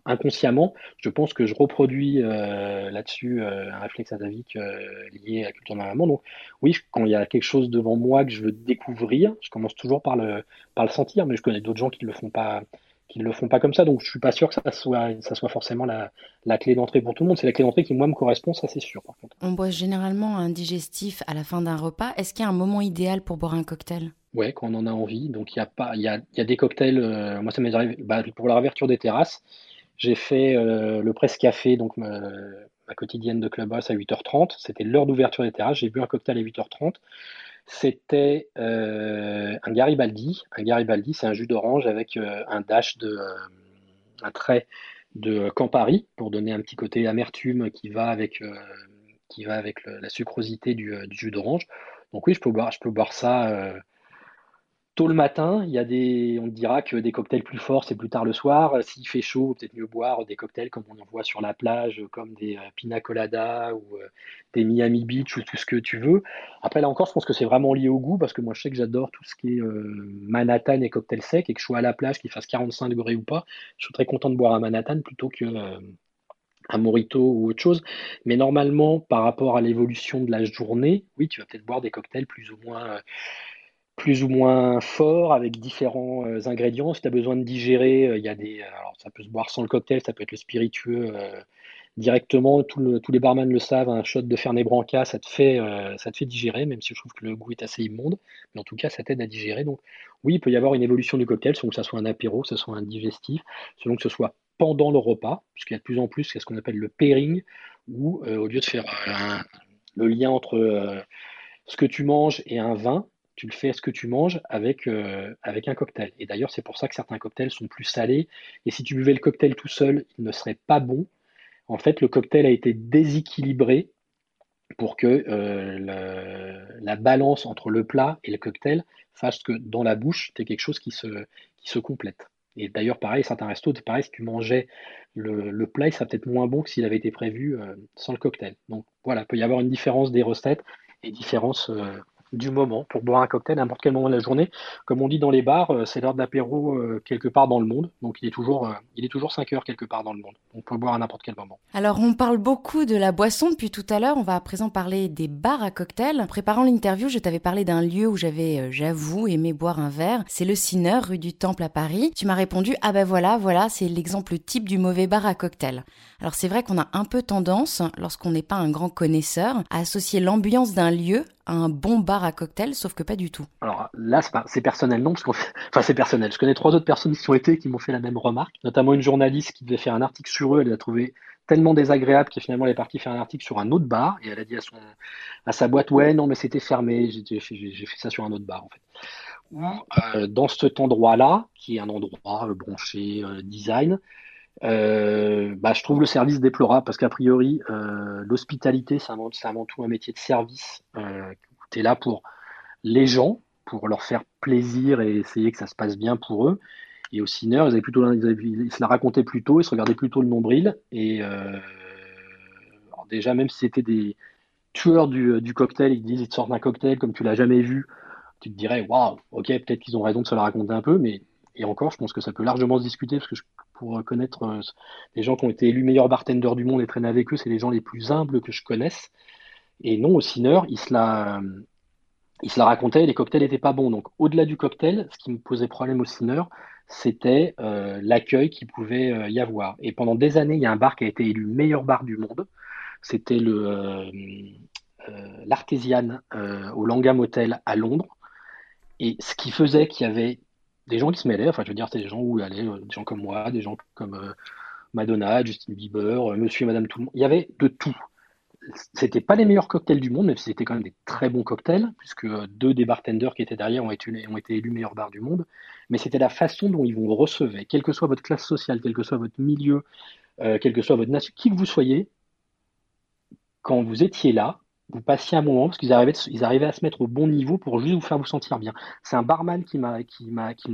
inconsciemment, je pense que je reproduis euh, là-dessus euh, un réflexe atavique euh, lié à la culture de ma maman. Donc oui, quand il y a quelque chose devant moi que je veux découvrir, je commence toujours par le par le sentir, mais je connais d'autres gens qui ne le font pas qui ne le font pas comme ça, donc je suis pas sûr que ça soit ça soit forcément la, la clé d'entrée pour tout le monde. C'est la clé d'entrée qui moi me correspond, ça c'est sûr. Par contre. On boit généralement un digestif à la fin d'un repas. Est-ce qu'il y a un moment idéal pour boire un cocktail? Ouais, quand on en a envie. Donc il y a pas, il y a, y a des cocktails. moi ça m'est arrivé bah, pour la réouverture des terrasses. J'ai fait euh, le presse café, donc ma, quotidienne de Clubhouse à 8h30. C'était l'heure d'ouverture des terrasses. J'ai bu un cocktail à 8h30. C'était euh, un Garibaldi. Un Garibaldi, c'est un jus d'orange avec euh, un dash de un trait de Campari pour donner un petit côté amertume qui va avec qui va avec la sucrosité du, du jus d'orange. Donc oui, je peux boire, je peux boire ça tôt le matin, il y a des, on dira que des cocktails plus forts, c'est plus tard le soir. S'il fait chaud, peut-être mieux boire des cocktails comme on en voit sur la plage, comme des euh, pina colada ou euh, des Miami Beach ou tout ce que tu veux. Après, là encore, je pense que c'est vraiment lié au goût parce que moi, je sais que j'adore tout ce qui est euh, Manhattan et cocktail sec et que je sois à la plage, qu'il fasse 45 degrés ou pas. Je suis très content de boire un Manhattan plutôt que un morito ou autre chose. Mais normalement, par rapport à l'évolution de la journée, oui, tu vas peut-être boire des cocktails plus ou moins plus ou moins fort avec différents euh, ingrédients. Si tu as besoin de digérer, euh, il y a des. Euh, alors, ça peut se boire sans le cocktail, ça peut être le spiritueux directement. tous les barman le savent, un shot de Fernet Branca, ça te, fait, ça te fait digérer, même si je trouve que le goût est assez immonde. Mais en tout cas, ça t'aide à digérer. Donc, oui, il peut y avoir une évolution du cocktail, selon que ce soit un apéro, que soit un digestif, selon que ce soit pendant le repas, puisqu'il y a de plus en plus ce qu'on appelle le pairing, où au lieu de faire le lien entre ce que tu manges et un vin, tu le fais ce que tu manges avec, euh, avec un cocktail. Et d'ailleurs, c'est pour ça que certains cocktails sont plus salés. Et si tu buvais le cocktail tout seul, il ne serait pas bon. En fait, le cocktail a été déséquilibré pour que la balance entre le plat et le cocktail fasse que dans la bouche, tu quelque chose qui se, qui se complète. Et d'ailleurs, pareil, certains restos, pareil, si tu mangeais le, plat, il serait peut-être moins bon que s'il avait été prévu sans le cocktail. Donc voilà, il peut y avoir une différence des recettes et différence du moment pour boire un cocktail à n'importe quel moment de la journée. Comme on dit dans les bars, euh, c'est l'heure de l'apéro euh, quelque part dans le monde. Donc il est toujours, euh, il est toujours 5 heures quelque part dans le monde. On peut boire à n'importe quel moment. Alors on parle beaucoup de la boisson depuis tout à l'heure. On va à présent parler des bars à cocktails. En préparant l'interview, je t'avais parlé d'un lieu où j'avais, j'avoue, aimé boire un verre. C'est le Sineur, rue du Temple à Paris. Tu m'as répondu, ah ben voilà, voilà, c'est l'exemple type du mauvais bar à cocktail. Alors c'est vrai qu'on a un peu tendance, lorsqu'on n'est pas un grand connaisseur, à associer l'ambiance d'un lieu à un bon bar à cocktail, sauf que pas du tout. Alors là, c'est personnel, non, parce qu'on enfin c'est personnel. Je connais trois autres personnes qui ont été qui m'ont fait la même remarque, notamment une journaliste qui devait faire un article sur eux, elle l'a trouvé tellement désagréable qu'elle finalement elle est partie faire un article sur un autre bar et elle a dit à son à sa boîte ouais non mais c'était fermé j'ai fait ça sur un autre bar en fait euh, dans cet endroit là qui est un endroit euh, branché euh, design euh, bah, je trouve le service déplorable parce qu'a priori, l'hospitalité, c'est avant, tout un métier de service. Tu es là pour les gens, pour leur faire plaisir et essayer que ça se passe bien pour eux. Et au cinéma, ils, avaient plutôt, ils, se la racontaient plus tôt, ils se regardaient plutôt le nombril. Et euh, déjà, même si c'était des tueurs du, du cocktail, ils disent ils te sortent un cocktail comme tu l'as jamais vu, tu te dirais waouh, ok, peut-être qu'ils ont raison de se la raconter un peu, mais et encore, je pense que ça peut largement se discuter parce que je pour connaître euh, les gens qui ont été élus meilleurs bartenders du monde et traîner avec eux, c'est les gens les plus humbles que je connaisse. Et non, au Sinner, il se la, il se la racontait, les cocktails n'étaient pas bons. Donc, au-delà du cocktail, ce qui me posait problème au Sinner, c'était euh, l'accueil qu'il pouvait euh, y avoir. Et pendant des années, il y a un bar qui a été élu meilleur bar du monde. C'était le l'Artesian au Langham Hotel à Londres. Et ce qui faisait qu'il y avait des gens qui se mêlaient. Enfin, je veux dire, c'est des gens où allaient, euh, des gens comme moi, des gens comme euh, Madonna, Justin Bieber, euh, Monsieur et Madame tout le monde. Il y avait de tout. C'était pas les meilleurs cocktails du monde, mais c'était quand même des très bons cocktails, puisque deux des bartenders qui étaient derrière ont été, élus meilleurs bars du monde. Mais c'était la façon dont ils vous recevaient, quelle que soit votre classe sociale, quel que soit votre milieu, quelle que soit votre nation, qui que vous soyez, quand vous étiez là, vous passiez un moment parce qu'ils arrivaient, ils arrivaient à se mettre au bon niveau pour juste vous faire vous sentir bien. C'est un barman qui m'a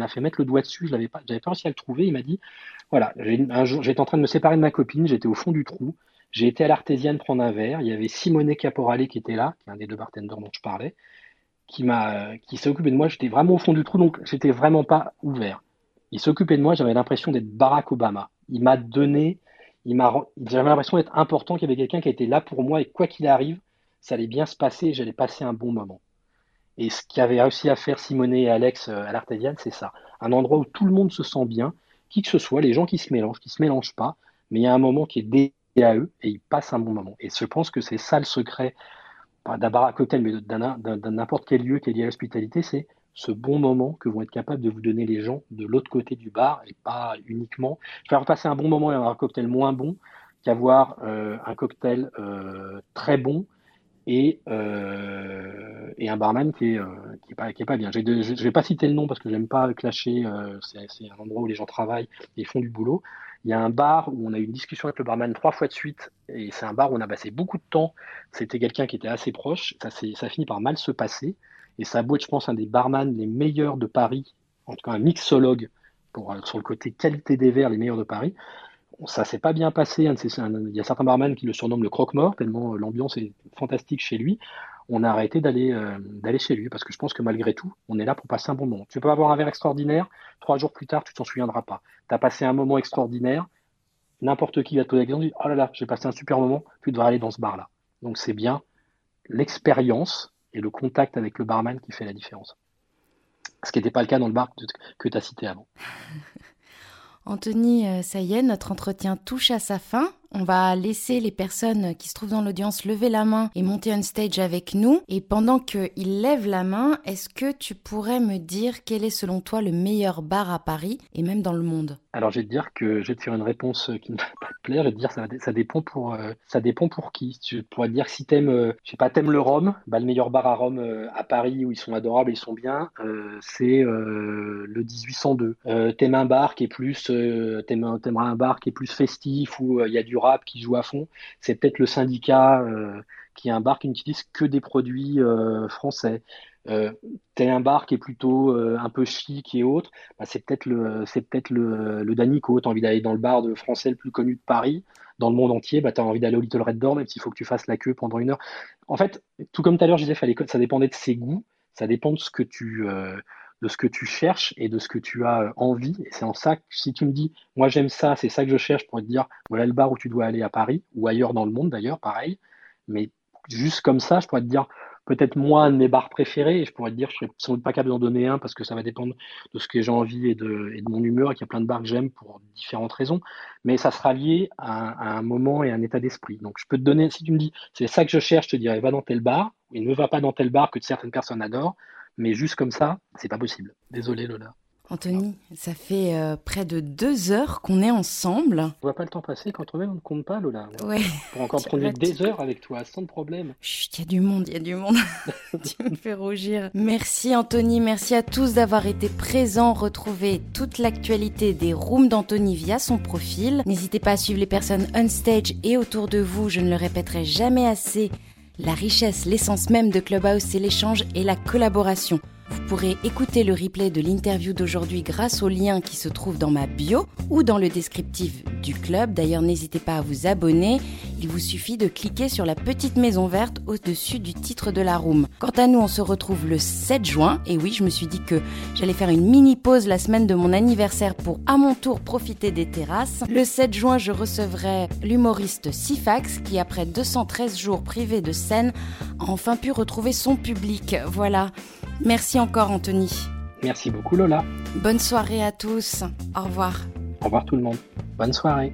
fait mettre le doigt dessus. Je l'avais pas, pas réussi à le trouver. Il m'a dit voilà, j'étais en train de me séparer de ma copine, j'étais au fond du trou. J'ai été à l'artésienne prendre un verre. Il y avait Simone Caporale qui était là, qui est un des deux bartenders dont je parlais, qui m'a qui s'est occupé de moi. J'étais vraiment au fond du trou, donc j'étais vraiment pas ouvert. Il s'occupait de moi. J'avais l'impression d'être Barack Obama. Il m'a donné, il m'a, j'avais l'impression d'être important, qu'il y avait quelqu'un qui était là pour moi et quoi qu'il arrive ça allait bien se passer, j'allais passer un bon moment. Et ce qu'avaient réussi à faire Simone et Alex euh, à l'Artésienne, c'est ça. Un endroit où tout le monde se sent bien, qui que ce soit, les gens qui se mélangent, qui se mélangent pas, mais il y a un moment qui est à eux et ils passent un bon moment. Et je pense que c'est ça le secret, d'un bar à cocktail, mais d'un n'importe quel lieu qui est lié à l'hospitalité, c'est ce bon moment que vont être capables de vous donner les gens de l'autre côté du bar et pas uniquement. Je vais passer un bon moment et avoir un cocktail moins bon qu'avoir euh, un cocktail euh, très bon et, euh, et un barman qui est, qui est, pas, qui est pas bien. je ne vais pas citer le nom parce que j'aime pas clasher, c'est un endroit où les gens travaillent et font du boulot. Il y a un bar où on a eu une discussion avec le barman trois fois de suite et c'est un bar où on a passé beaucoup de temps. C'était quelqu'un qui était assez proche, ça, ça finit par mal se passer et ça a beau être, je pense, un des barman les meilleurs de Paris, en tout cas un mixologue pour, sur le côté qualité des verres, les meilleurs de Paris ça s'est pas bien passé. il y a certains barman qui le surnomment le croque-mort, tellement euh, l'ambiance est fantastique chez lui. On a arrêté d'aller euh, d'aller chez lui parce que je pense que malgré tout, on est là pour passer un bon moment. Tu peux avoir un verre extraordinaire, trois jours plus tard, tu t'en souviendras pas. Tu as passé un moment extraordinaire, n'importe qui va te dit, oh là là, j'ai passé un super moment, tu devrais aller dans ce bar-là. Donc c'est bien l'expérience et le contact avec le barman qui fait la différence. Ce qui n'était pas le cas dans le bar que tu as cité avant. Anthony, euh, ça y est, notre entretien touche à sa fin. On va laisser les personnes qui se trouvent dans l'audience lever la main et monter on stage avec nous. Et pendant qu'ils lèvent la main, est-ce que tu pourrais me dire quel est selon toi le meilleur bar à Paris et même dans le monde? Alors je vais te dire que je vais te faire une réponse qui ne va pas te plaire. Je vais te dire ça, ça dépend pour euh, qui. Tu pourrais dire si t'aimes, euh, je sais pas, t'aimes le Rhum, bah, le meilleur bar à Rome euh, à Paris où ils sont adorables, ils sont bien, c'est le 1802. t'aimes un bar qui est plus, un bar qui est plus festif où il y a du qui joue à fond, c'est peut-être le syndicat euh, qui est un bar qui n'utilise que des produits français. Euh, t'es un bar qui est plutôt un peu chic et autre, bah, c'est peut-être le c'est Danico. T'as envie d'aller dans le bar de français le plus connu de Paris, dans le monde entier, bah, tu as envie d'aller au Little Red Door, même s'il faut que tu fasses la queue pendant une heure. En fait, tout comme tout à l'heure, je ça dépendait de ses goûts, ça dépend de ce que tu, de ce que tu cherches et de ce que tu as euh, envie. Et c'est en ça que si tu me dis, moi j'aime ça, c'est ça que je cherche pour te dire, voilà le bar où tu dois aller à Paris ou ailleurs dans le monde d'ailleurs, pareil. Mais juste comme ça, je pourrais te dire peut-être moi de mes bars préférés et je pourrais te dire, je serais sans doute pas capable d'en donner un parce que ça va dépendre de ce que j'ai envie et de, mon humeur et qu'il y a plein de bars que j'aime pour différentes raisons. Mais ça sera lié à, un moment et un état d'esprit. Donc je peux te donner, si tu me dis, c'est ça que je cherche, je te dirais, va dans tel bar et ne va pas dans tel bar que certaines personnes adorent. Mais juste comme ça, c'est pas possible. Désolé Lola. Anthony, ça fait euh, près de deux heures qu'on est ensemble. On voit pas le temps passer quand on est, on ne compte pas, Lola. Ouais. Pour encore prendre des heures avec toi, sans problème. Chut, il y a du monde, il y a du monde. tu me fais rougir. Merci Anthony, merci à tous d'avoir été présents. Retrouvez toute l'actualité des rooms d'Anthony via son profil. N'hésitez pas à suivre les personnes on stage et autour de vous, je ne le répéterai jamais assez. La richesse, l'essence même de Clubhouse, c'est l'échange et la collaboration. Vous pourrez écouter le replay de l'interview d'aujourd'hui grâce au lien qui se trouve dans ma bio ou dans le descriptif du club. D'ailleurs, n'hésitez pas à vous abonner. Il vous suffit de cliquer sur la petite maison verte au-dessus du titre de la room. Quant à nous, on se retrouve le 7 juin. Et oui, je me suis dit que j'allais faire une mini pause la semaine de mon anniversaire pour à mon tour profiter des terrasses. Le 7 juin, je recevrai l'humoriste Sifax qui, après 213 jours privés de scène, a enfin pu retrouver son public. Voilà. Merci encore Anthony. Merci beaucoup Lola. Bonne soirée à tous. Au revoir. Au revoir tout le monde. Bonne soirée.